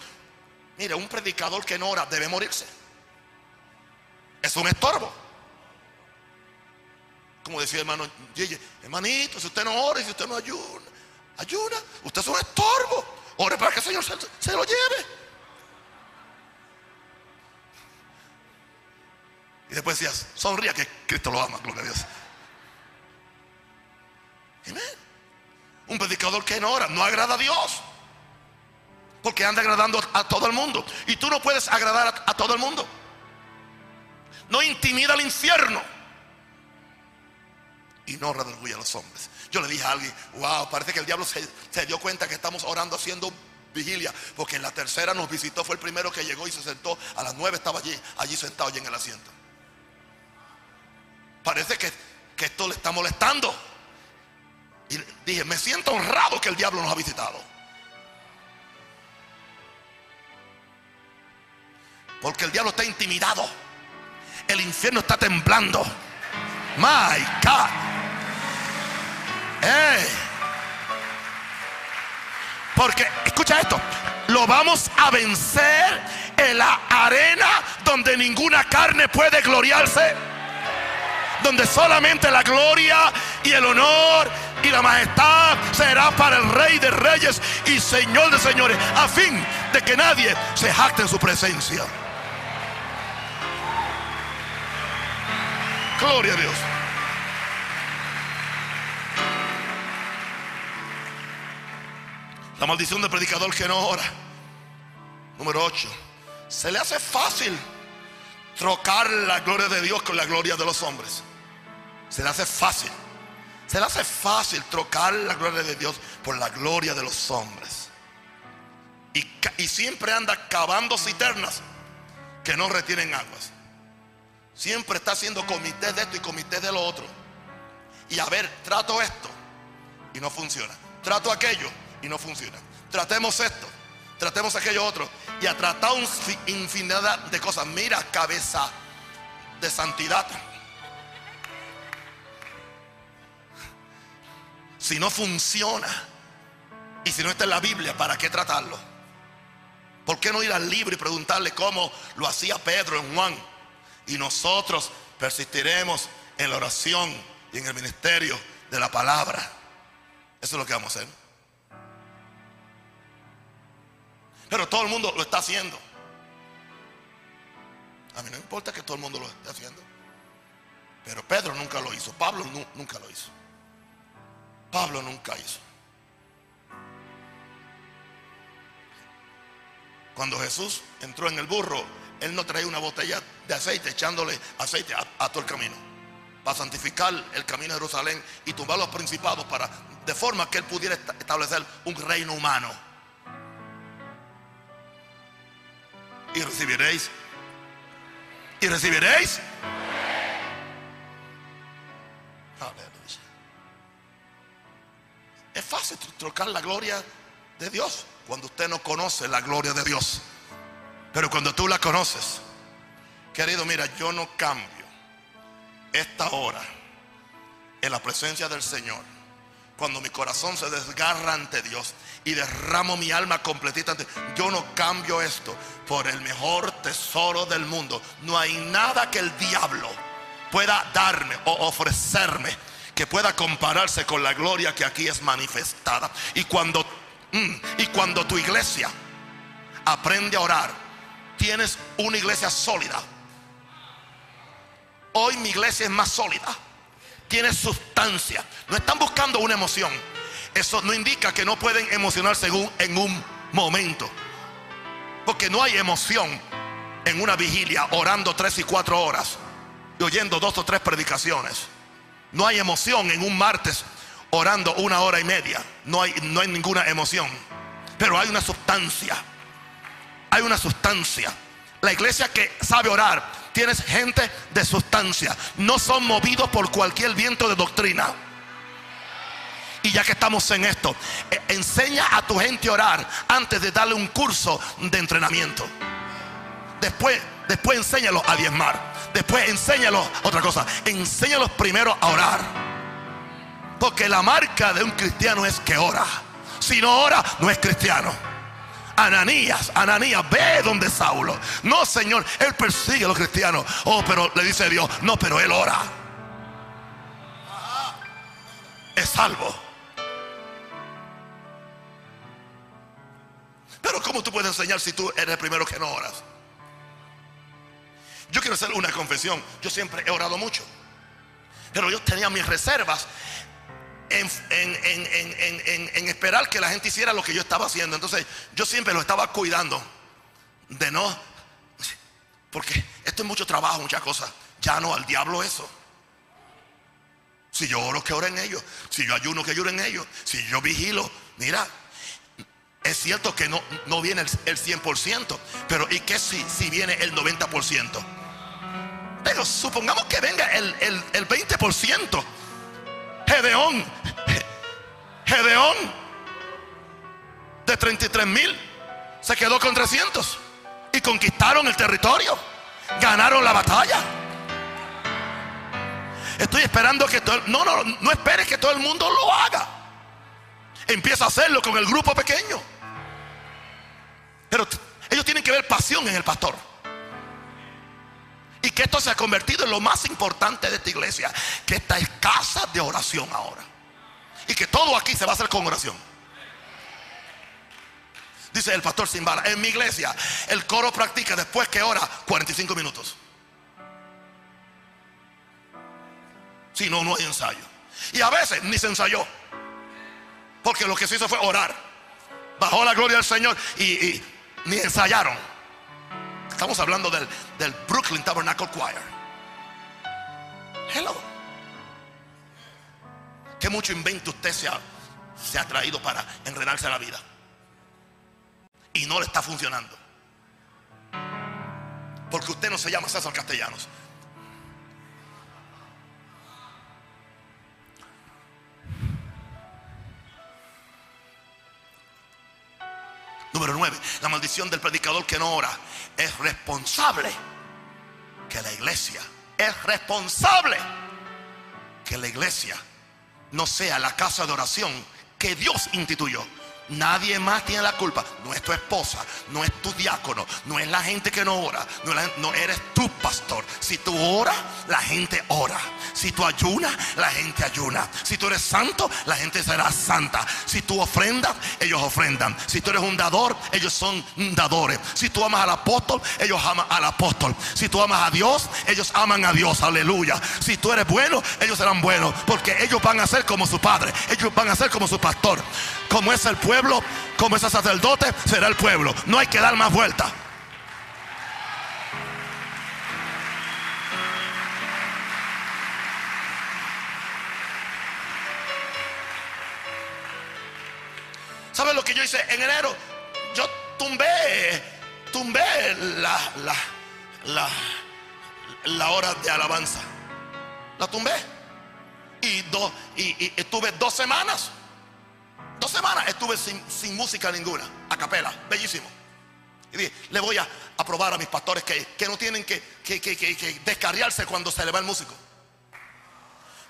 Mire, un predicador que no ora debe morirse. Es un estorbo. Como decía el hermano hermanito, si usted no ora y si usted no ayuna, ayuna, usted es un estorbo. Ore para que el Señor se, lo lleve. Y después decías, sonría que Cristo lo ama, gloria a Dios. Un predicador que no ora no agrada a Dios. Porque anda agradando a todo el mundo. Y tú no puedes agradar a, todo el mundo. No intimida al infierno. Y no redarguye a los hombres. Yo le dije a alguien, wow, parece que el diablo se, se dio cuenta que estamos orando haciendo vigilia, porque en la tercera nos visitó, fue el primero que llegó y se sentó, a las nueve estaba allí, allí sentado allí en el asiento. Parece que, que esto le está molestando. Y dije, me siento honrado que el diablo nos ha visitado. Porque el diablo está intimidado. El infierno está temblando. My God. Porque, escucha esto, lo vamos a vencer en la arena donde ninguna carne puede gloriarse. Donde solamente la gloria y el honor y la majestad será para el Rey de Reyes y Señor de Señores, a fin de que nadie se jacte en su presencia. Gloria a Dios. La maldición del predicador que no ora. Número 8. Se le hace fácil trocar la gloria de Dios con la gloria de los hombres. Se le hace fácil. Se le hace fácil trocar la gloria de Dios por la gloria de los hombres. Y, siempre anda cavando citernas que no retienen aguas. Siempre está haciendo comité de esto y comité de lo otro. Y a ver, trato esto y no funciona. Trato aquello y no funciona. Tratemos esto, tratemos aquello otro. Y ha tratado infinidad de cosas. Mira, cabeza de santidad. Si no funciona y si no está en la Biblia, ¿para qué tratarlo? ¿Por qué no ir al libro y preguntarle cómo lo hacía Pedro en Juan? Y nosotros persistiremos en la oración y en el ministerio de la palabra. Eso es lo que vamos a hacer. Pero todo el mundo lo está haciendo. A mí no importa que todo el mundo lo esté haciendo. Pero Pedro nunca lo hizo. Pablo nunca lo hizo. Pablo nunca hizo. Cuando Jesús entró en el burro, él no traía una botella de aceite echándole aceite a, todo el camino. Para santificar el camino de Jerusalén y tumbar los principados para, de forma que él pudiera establecer un reino humano. Y recibiréis. Y recibiréis. Trocar la gloria de Dios cuando usted no conoce la gloria de Dios. Pero cuando tú la conoces, querido, mira, yo no cambio esta hora en la presencia del Señor. Cuando mi corazón se desgarra ante Dios y derramo mi alma completita ante yo no cambio esto por el mejor tesoro del mundo. No hay nada que el diablo pueda darme o ofrecerme que pueda compararse con la gloria que aquí es manifestada. Y cuando mm, y cuando tu iglesia aprende a orar tienes una iglesia sólida. Hoy mi iglesia es más sólida. Tiene sustancia. No están buscando una emoción. Eso no indica que no pueden emocionarse en un momento. Porque no hay emoción en una vigilia orando tres y cuatro horas y oyendo dos o tres predicaciones. No hay emoción en un martes orando una hora y media. No hay, no hay ninguna emoción. Pero hay una sustancia hay una sustancia. La iglesia que sabe orar, tienes gente de sustancia. No son movidos por cualquier viento de doctrina. Y ya que estamos en esto, e, enseña a tu gente a orar antes de darle un curso de entrenamiento. Después, después a diezmar. Después enséñalos otra cosa. Enséñalos primero a orar. Porque la marca de un cristiano es que ora. Si no ora, no es cristiano. Ananías, Ananías, ve donde Saulo. No, Señor, él persigue a los cristianos. Oh, pero le dice Dios, no, pero él ora. Es salvo. Pero ¿cómo tú puedes enseñar si tú eres el primero que no oras? Yo quiero hacer una confesión. Yo siempre he orado mucho. Pero yo tenía mis reservas en, esperar que la gente hiciera lo que yo estaba haciendo. Entonces yo siempre lo estaba cuidando de no, porque esto es mucho trabajo, muchas cosas. Ya no al diablo eso. Si yo oro, que en ellos. Si yo ayuno, que en ellos. Si yo vigilo, mira, es cierto que no, no viene el, 100%, pero ¿y qué si, si viene el 90%? Pero supongamos que venga el, el, el 20%. Gedeón, Gedeón, de 33 mil, se quedó con 300 y conquistaron el territorio, ganaron la batalla. Estoy esperando que todo, no, no, no esperes que todo el mundo lo haga. Empieza a hacerlo con el grupo pequeño. Pero ellos tienen que ver pasión en el pastor. Y que esto se ha convertido en lo más importante de esta iglesia. Que esta es casa de oración ahora. Y que todo aquí se va a hacer con oración. Dice el pastor Simbala, en mi iglesia el coro practica después que ora 45 minutos. Si no, no hay ensayo. Y a veces ni se ensayó. Porque lo que se hizo fue orar. Bajó la gloria del Señor y ni ensayaron. Estamos hablando del, del Brooklyn Tabernacle Choir. Hello. Que mucho invento usted se ha, se ha traído para enredarse la vida. Y no le está funcionando. Porque usted no se llama César Castellanos. Número 9, la maldición del predicador que no ora es responsable que la iglesia es responsable que la iglesia no sea la casa de oración que Dios instituyó. Nadie más tiene la culpa. No es tu esposa, no es tu diácono, no es la gente que no ora, no, eres tu pastor. Si tú oras, la gente ora. Si tú ayunas, la gente ayuna. Si tú eres santo, la gente será santa. Si tú ofrendas, ellos ofrendan. Si tú eres un dador, ellos son dadores. Si tú amas al apóstol, ellos aman al apóstol. Si tú amas a Dios, ellos aman a Dios. Aleluya. Si tú eres bueno, ellos serán buenos. Porque ellos van a ser como su padre. Ellos van a ser como su pastor. Como es el pueblo como ese sacerdote, será el pueblo. No hay que dar más vuelta. ¿Sabes lo que yo hice en enero? Yo tumbé, tumbé la, la, la, la hora de alabanza. La tumbé. Y, do, y, y estuve dos semanas Dos semanas estuve sin, música ninguna, a capela, bellísimo. Y dije, le voy a, probar a mis pastores que, no tienen que, que, descarriarse cuando se le va el músico.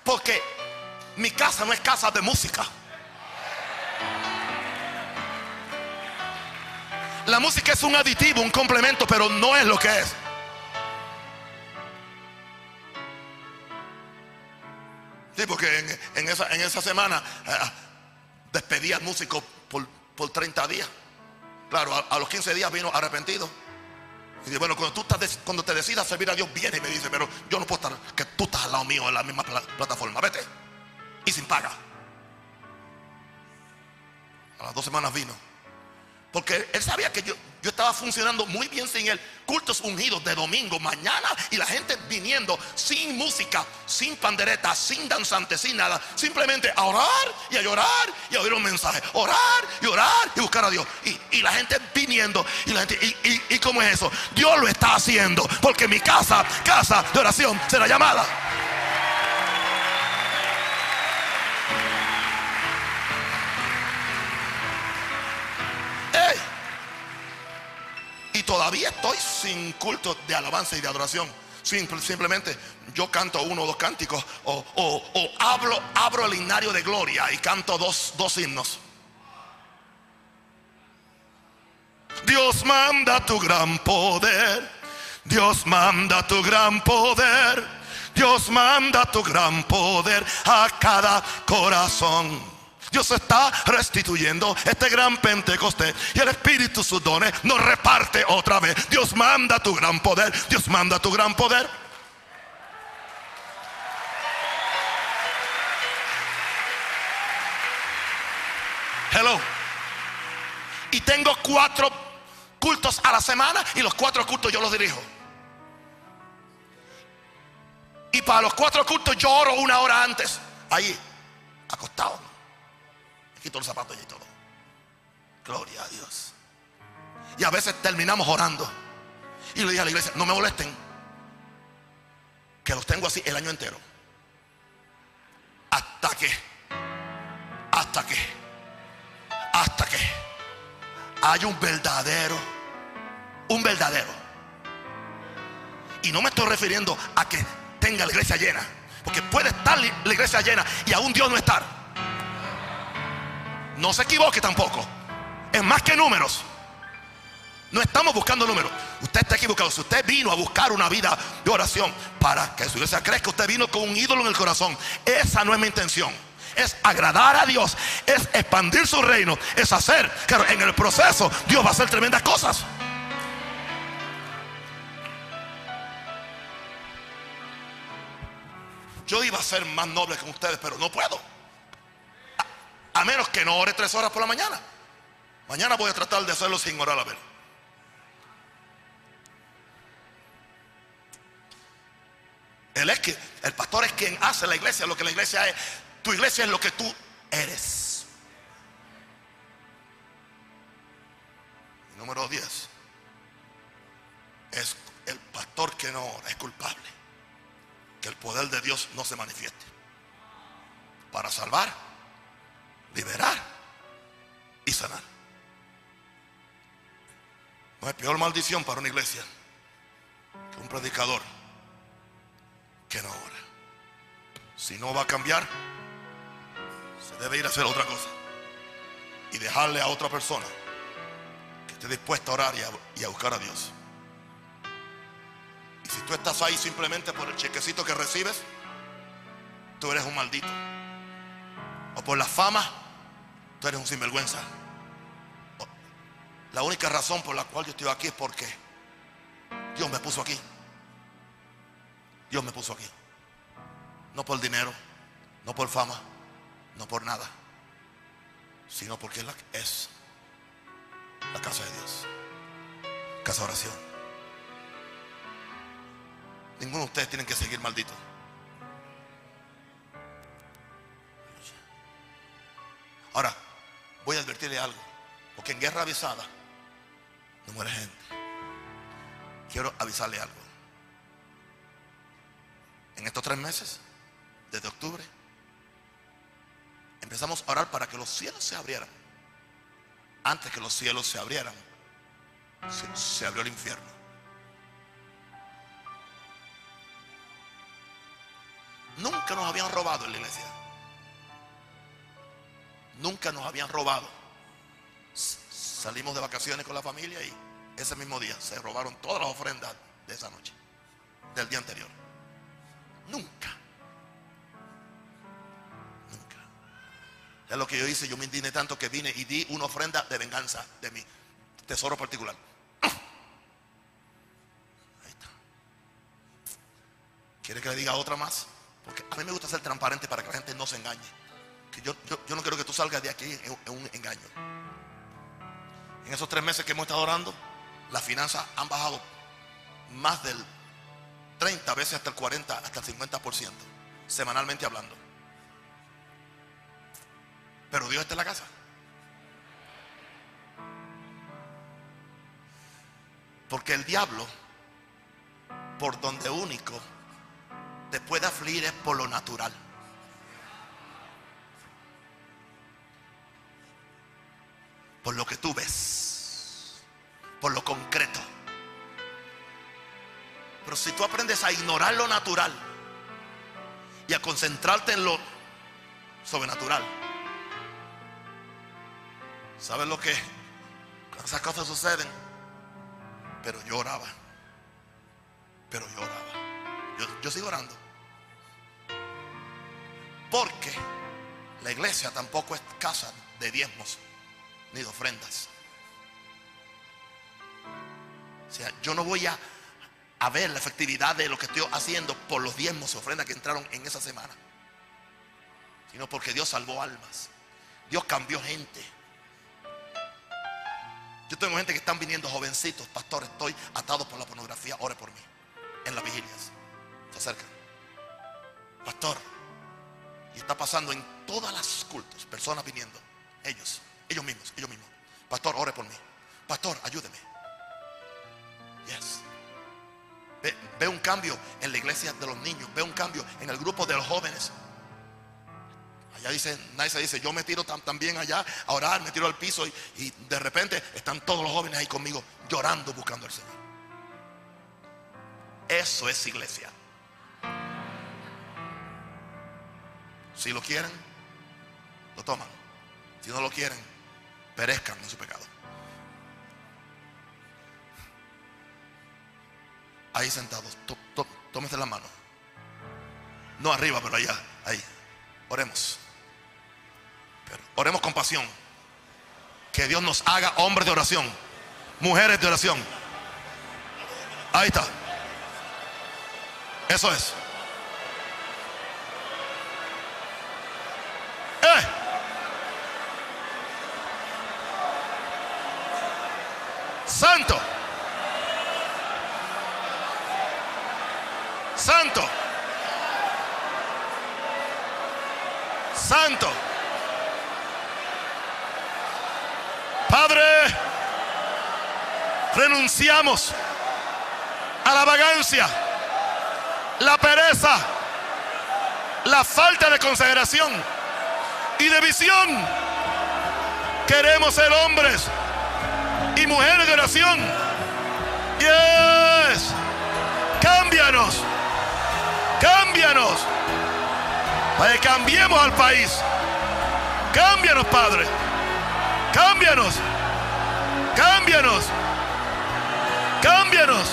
Porque mi casa no es casa de música. La música es un aditivo, un complemento, pero no es lo que es. Sí, porque en, esa, en esa semana eh, despedí al músico por, por 30 días. Claro, a, los 15 días vino arrepentido. Y dice, bueno, cuando, tú estás, cuando te decidas servir a Dios, viene y me dice, pero yo no puedo estar, que tú estás al lado mío en la misma plataforma, vete. Y sin paga. A las dos semanas vino. Porque él sabía que yo, yo estaba funcionando muy bien sin él. Cultos ungidos de domingo, mañana y la gente viniendo sin música, sin pandereta, sin danzante, sin nada. Simplemente a orar y a llorar y a oír un mensaje. Orar y orar y buscar a Dios. Y, la gente viniendo. Y la gente, y, y cómo es eso? Dios lo está haciendo. Porque mi casa, casa de oración, será llamada. Y todavía estoy sin culto de alabanza y de adoración. simplemente yo canto uno o dos cánticos o, abro el himnario de gloria y canto dos, dos himnos. Dios manda tu gran poder. Dios manda tu gran poder. Dios manda tu gran poder a cada corazón. Dios está restituyendo este gran Pentecostés y el Espíritu sus dones nos reparte otra vez. Dios manda tu gran poder. Dios manda tu gran poder. Hello. Y tengo cuatro cultos a la semana y los cuatro cultos yo los dirijo. Y para los cuatro cultos yo oro una hora antes. Ahí, acostado. Quito los zapatos y todo. Gloria a Dios. Y a veces terminamos orando. Y le dije a la iglesia, no me molesten. Que los tengo así el año entero. Hasta que, hasta que, hasta que hay un verdadero, un verdadero. Y no me estoy refiriendo a que tenga la iglesia llena. Porque puede estar la iglesia llena y aún Dios no estar. No se equivoque tampoco. Es más que números. No estamos buscando números. Usted está equivocado. Si usted vino a buscar una vida de oración para que su iglesia crezca, usted vino con un ídolo en el corazón. Esa no es mi intención. Es agradar a Dios. Es expandir su reino. Es hacer. Claro, en el proceso Dios va a hacer tremendas cosas. Yo iba a ser más noble con ustedes, pero no puedo. A, menos que no ore tres horas por la mañana. Mañana voy a tratar de hacerlo sin orar a ver. Él es que, el pastor es quien hace la iglesia, lo que la iglesia es. Tu iglesia es lo que tú eres. número 10 es el pastor que no ora, es culpable que el poder de Dios no se manifieste. Para salvar, liberar y sanar. No hay peor maldición para una iglesia que un predicador que no ora. Si no va a cambiar, se debe ir a hacer otra cosa y dejarle a otra persona que esté dispuesta a orar y a, y a buscar a Dios. Si tú estás ahí simplemente por el chequecito que recibes, tú eres un maldito. O por la fama, tú eres un sinvergüenza. La única razón por la cual yo estoy aquí es porque Dios me puso aquí. Dios me puso aquí. No por dinero, no por fama, no por nada, sino porque es la casa de Dios. Casa de oración. Ninguno de ustedes tienen que seguir maldito. Ahora, voy a advertirle algo. Porque en guerra avisada no muere gente. Quiero avisarle algo. En estos tres meses, desde octubre, empezamos a orar para que los cielos se abrieran. Antes que los cielos se abrieran, se, abrió el infierno. Nunca nos habían robado en la iglesia. Nunca nos habían robado. Salimos de vacaciones con la familia y ese mismo día se robaron todas las ofrendas de esa noche, del día anterior. Nunca. Nunca. Es lo que yo hice, yo me indigné tanto que vine y di una ofrenda de venganza de mi tesoro particular. Ahí está. ¿Quiere que le diga otra más? Porque a mí me gusta ser transparente para que la gente no se engañe. Yo, no quiero que tú salgas de aquí en, un engaño. En esos tres meses que hemos estado orando, las finanzas han bajado más del 30 veces hasta el 40, hasta el 50%, semanalmente hablando. Pero Dios está en la casa. Porque el diablo, por donde único te puede afligir es por lo natural. Por lo que tú ves. Por lo concreto. Pero si tú aprendes a ignorar lo natural y a concentrarte en lo sobrenatural, ¿sabes lo que? Esas cosas suceden, pero lloraba. Pero lloraba. Yo, yo sigo orando. Porque La iglesia tampoco es casa de diezmos ni de ofrendas. O sea, yo no voy a, ver la efectividad de lo que estoy haciendo por los diezmos y ofrendas que entraron en esa semana, sino porque Dios salvó almas. Dios cambió gente. Yo tengo gente que están viniendo jovencitos, pastor, estoy atado por la pornografía, ore por mí. En las vigilias. Se acercan. Pastor. Y está pasando en todas las cultos, personas viniendo. Ellos, ellos mismos, ellos mismos. Pastor, ore por mí. Pastor, ayúdeme. Yes. Ve, ve un cambio en la iglesia de los niños. Ve un cambio en el grupo de los jóvenes. Allá dice, Naisa dice, yo me tiro también allá a orar, me tiro al piso y, y de repente están todos los jóvenes ahí conmigo llorando buscando al Señor. Eso es iglesia. Si lo quieren, lo toman. Si no lo quieren, perezcan en su pecado. Ahí sentados, tómese la mano. No arriba, pero allá, ahí. Oremos. oremos con pasión. Que Dios nos haga hombres de oración, mujeres de oración. Ahí está. Eso es. ¡Eh! Santo. Santo. Santo. Padre, renunciamos a la vagancia, la pereza, la falta de consideración y de visión. Queremos ser hombres y mujeres de oración. Yes. Cámbianos. Cámbianos. Para que cambiemos al país. Cámbianos, Padre. Cámbianos. Cámbianos. Cámbianos.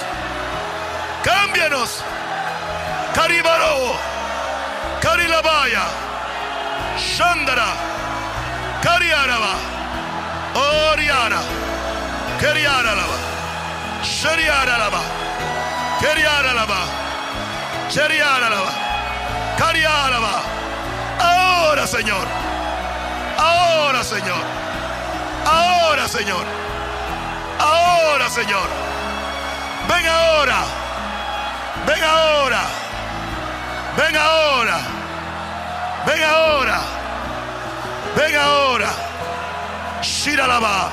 Cámbianos. Caribaro. Carilabaya. Shandara. Cariaraba. Oriana. Keriaralaba. Shariaralaba. Keriaralaba. Shariaralaba. Cariaraba. Ahora, Señor. Ahora, Señor. Ahora, Señor. Ahora, Señor. Ven ahora. Ven ahora. Ven ahora. Ven ahora. Ven ahora. Shiralaba.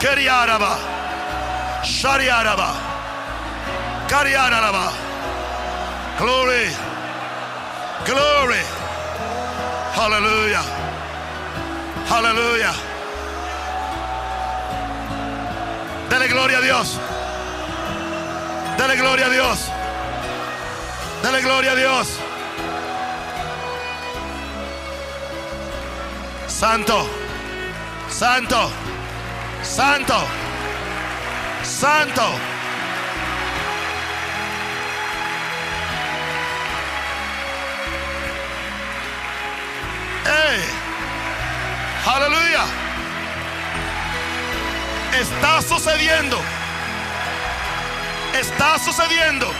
Keriaraba. Shariaraba. Kariaraba. Glory. Glory. Hallelujah. Hallelujah. Dele gloria a Dios. Dele gloria a Dios. Dele gloria a Dios. Santo. Santo. Santo. Santo. ¡Ey! Aleluya. Está sucediendo. Está sucediendo.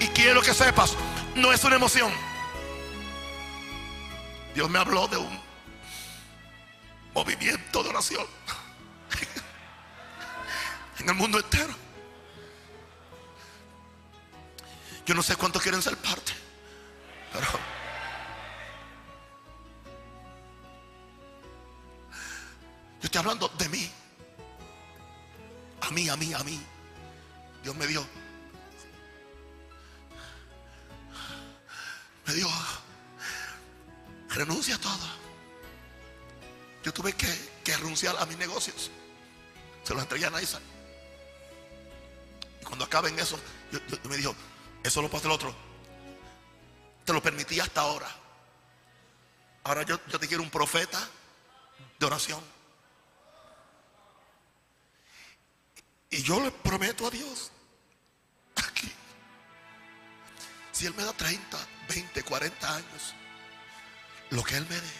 Y quiero que sepas, no es una emoción. Dios me habló de un movimiento de oración en el mundo entero. Yo no sé cuántos quieren ser parte, A mí. Dios me dio. Me dio. Renuncia a todo. Yo tuve que, renunciar a mis negocios. Se los entregué a Naisa. Y cuando acaben eso, yo- me dijo, eso lo pasa el otro. Te lo permití hasta ahora. Ahora yo, yo te quiero un profeta de oración. Y yo le prometo a Dios, aquí, si Él me da 30, 20, 40 años, lo que Él me dé,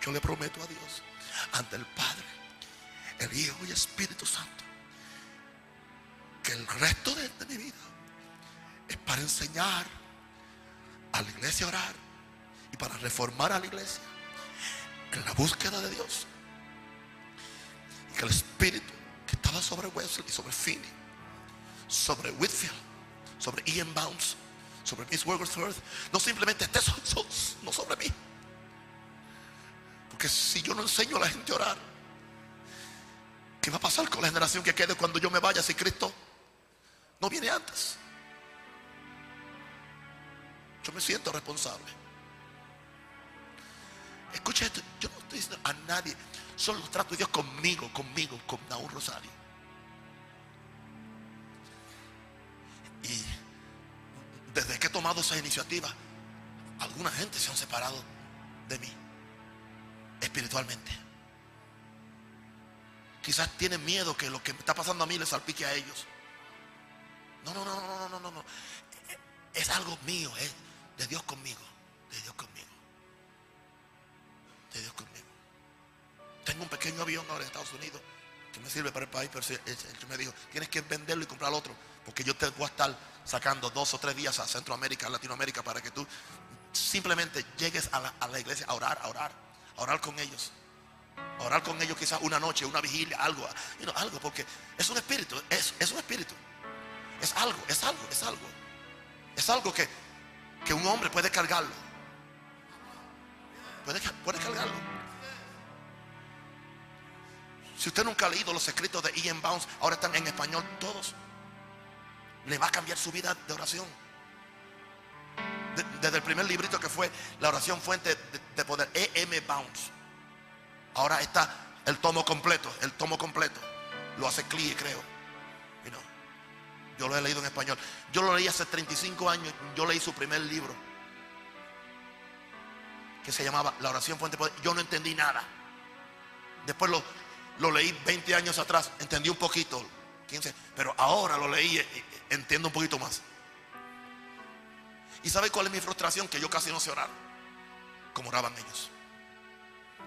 yo le prometo a Dios, ante el Padre, el Hijo y Espíritu Santo, que el resto de, mi vida es para enseñar a la iglesia a orar y para reformar a la iglesia en la búsqueda de Dios. Y que el Espíritu estaba sobre Wesley, sobre Finney, sobre Whitfield, sobre Ian Bounce, sobre Miss Wigglesworth, no simplemente esté so- no sobre mí. Porque si yo no enseño a la gente a orar, ¿qué va a pasar con la generación que quede cuando yo me vaya si Cristo no viene antes? Yo me siento responsable. Escucha esto, yo no estoy diciendo a nadie, solo trato de Dios conmigo, conmigo, con Naúl Rosario. Y desde que he tomado esa iniciativa, alguna gente se han separado de mí espiritualmente. Quizás tienen miedo que lo que está pasando a mí les salpique a ellos. No, no, no, no, no, no, no. Es algo mío, es de Dios conmigo, de Dios conmigo, de Dios conmigo. Tengo un pequeño avión ahora en Estados Unidos que me sirve para el país, pero el me dijo, tienes que venderlo y comprar otro, porque yo te voy a estar sacando dos o tres días a Centroamérica, a Latinoamérica, para que tú simplemente llegues a la, iglesia a orar, a orar, a orar con ellos. A orar con ellos quizás una noche, una vigilia, algo, algo, porque es un espíritu, es, un espíritu. Es algo, es algo, es algo. Es algo que, que un hombre puede cargarlo. Puede, puede cargarlo. Si usted nunca ha leído los escritos de Ian Bounce, ahora están en español todos. Le va a cambiar su vida de oración. De- desde el primer librito que fue La oración fuente de, de poder, E.M. Bounce. Ahora está el tomo completo, el tomo completo. Lo hace Clee, creo. You know. Yo lo he leído en español. Yo lo leí hace 35 años. Yo leí su primer libro. Que se llamaba La oración fuente de poder. Yo no entendí nada. Después lo, lo leí 20 años atrás. Entendí un poquito. 15. Pero ahora lo leí entiendo un poquito más. ¿Y sabe cuál es mi frustración? Que yo casi no sé orar. Como oraban ellos.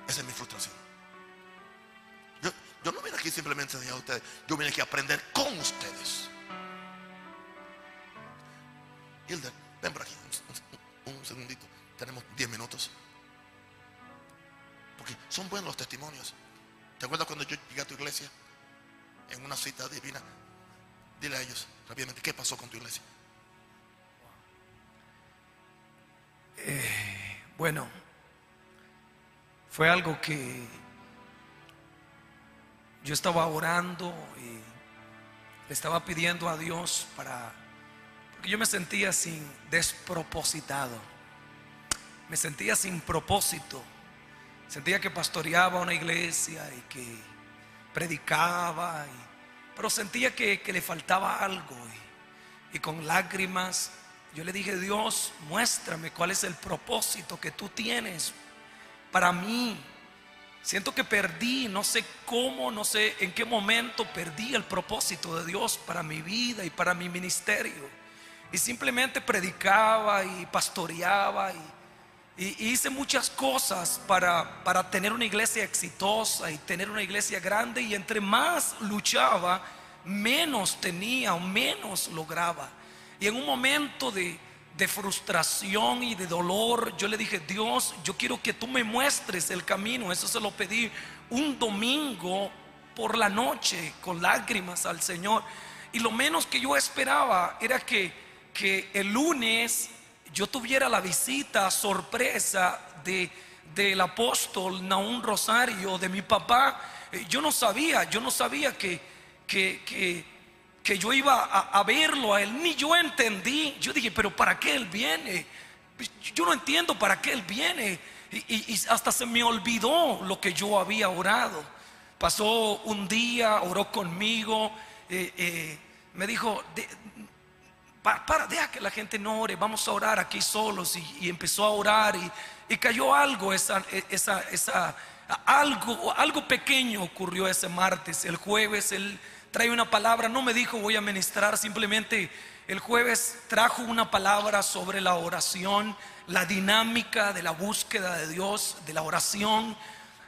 Esa es mi frustración. Yo, yo no vine aquí simplemente a enseñar a ustedes. Yo vine aquí a aprender con ustedes. Hilda, ven por aquí. Un, un segundito. Tenemos 10 minutos. Porque son buenos los testimonios. ¿Te acuerdas cuando yo llegué a tu iglesia? En una cita divina. Dile a ellos rápidamente, ¿qué pasó con tu iglesia? Bueno, fue algo que yo estaba orando y le estaba pidiendo a Dios para, porque yo me sentía sin despropósito, me sentía sin propósito, sentía que pastoreaba una iglesia y que predicaba, y- pero sentía que, que le faltaba algo y, y con lágrimas yo le dije, Dios, muéstrame cuál es el propósito que tú tienes para mí. Siento que perdí, no sé cómo, no sé en qué momento perdí el propósito de Dios para mi vida y para mi ministerio. Y simplemente predicaba y pastoreaba y, y- hice muchas cosas para, para tener una iglesia exitosa y tener una iglesia grande. Y entre más luchaba, menos tenía o menos lograba. Y en un momento de, de frustración y de dolor, yo le dije, Dios, yo quiero que tú me muestres el camino. Eso se lo pedí un domingo por la noche con lágrimas al Señor. Y lo menos que yo esperaba era que, que el lunes yo tuviera la visita sorpresa de, del apóstol Naún Rosario, de mi papá. Eh, Yo no sabía, yo no sabía que, que, que, que yo iba a, verlo a él, ni yo entendí. Yo dije, pero ¿para qué él viene? Yo no entiendo para qué él viene. Y, hasta se me olvidó lo que yo había orado. Pasó un día, oró conmigo, eh, eh, me dijo, "De- para, para, deja que la gente no ore, vamos a orar aquí solos. Y, empezó a orar y, y cayó algo, esa, esa, esa, algo, algo pequeño ocurrió ese martes. El jueves él trae una palabra, no me dijo voy a ministrar, simplemente el jueves trajo una palabra sobre la oración, la dinámica de la búsqueda de Dios, de la oración.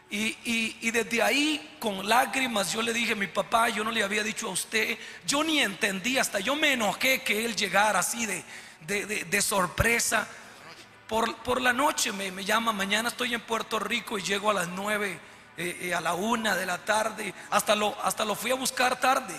Y, desde ahí, con lágrimas, yo le dije, mi papá, yo no le había dicho a usted, yo ni entendí, hasta yo me enojé que él llegara así de, de, sorpresa. Por, por, la noche me, me, llama, mañana estoy en Puerto Rico y llego a las nueve, eh, eh, a la una de la tarde, hasta lo, hasta lo fui a buscar tarde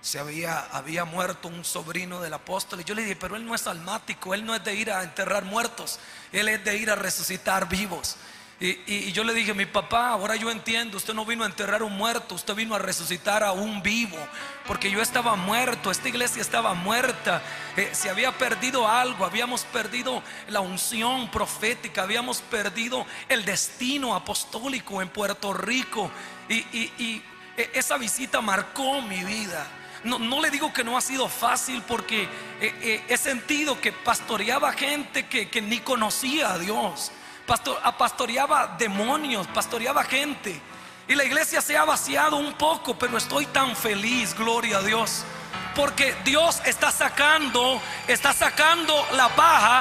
se había, había muerto un sobrino del apóstol. Y yo le dije, pero él no es almático, él no es de ir a enterrar muertos, él es de ir a resucitar vivos. Y, yo le dije, mi papá, ahora yo entiendo, usted no vino a enterrar un muerto, usted vino a resucitar a un vivo, porque yo estaba muerto, esta iglesia estaba muerta, eh, se había perdido algo, habíamos perdido la unción profética, habíamos perdido el destino apostólico en Puerto Rico. y e, esa visita marcó mi vida. No, le digo que no ha sido fácil porque eh, eh, he sentido que pastoreaba gente que, ni conocía a Dios. Pastor, pastoreaba demonios, pastoreaba gente. Y la iglesia se ha vaciado un poco, pero estoy tan feliz, gloria a Dios. Porque Dios está sacando, está sacando la paja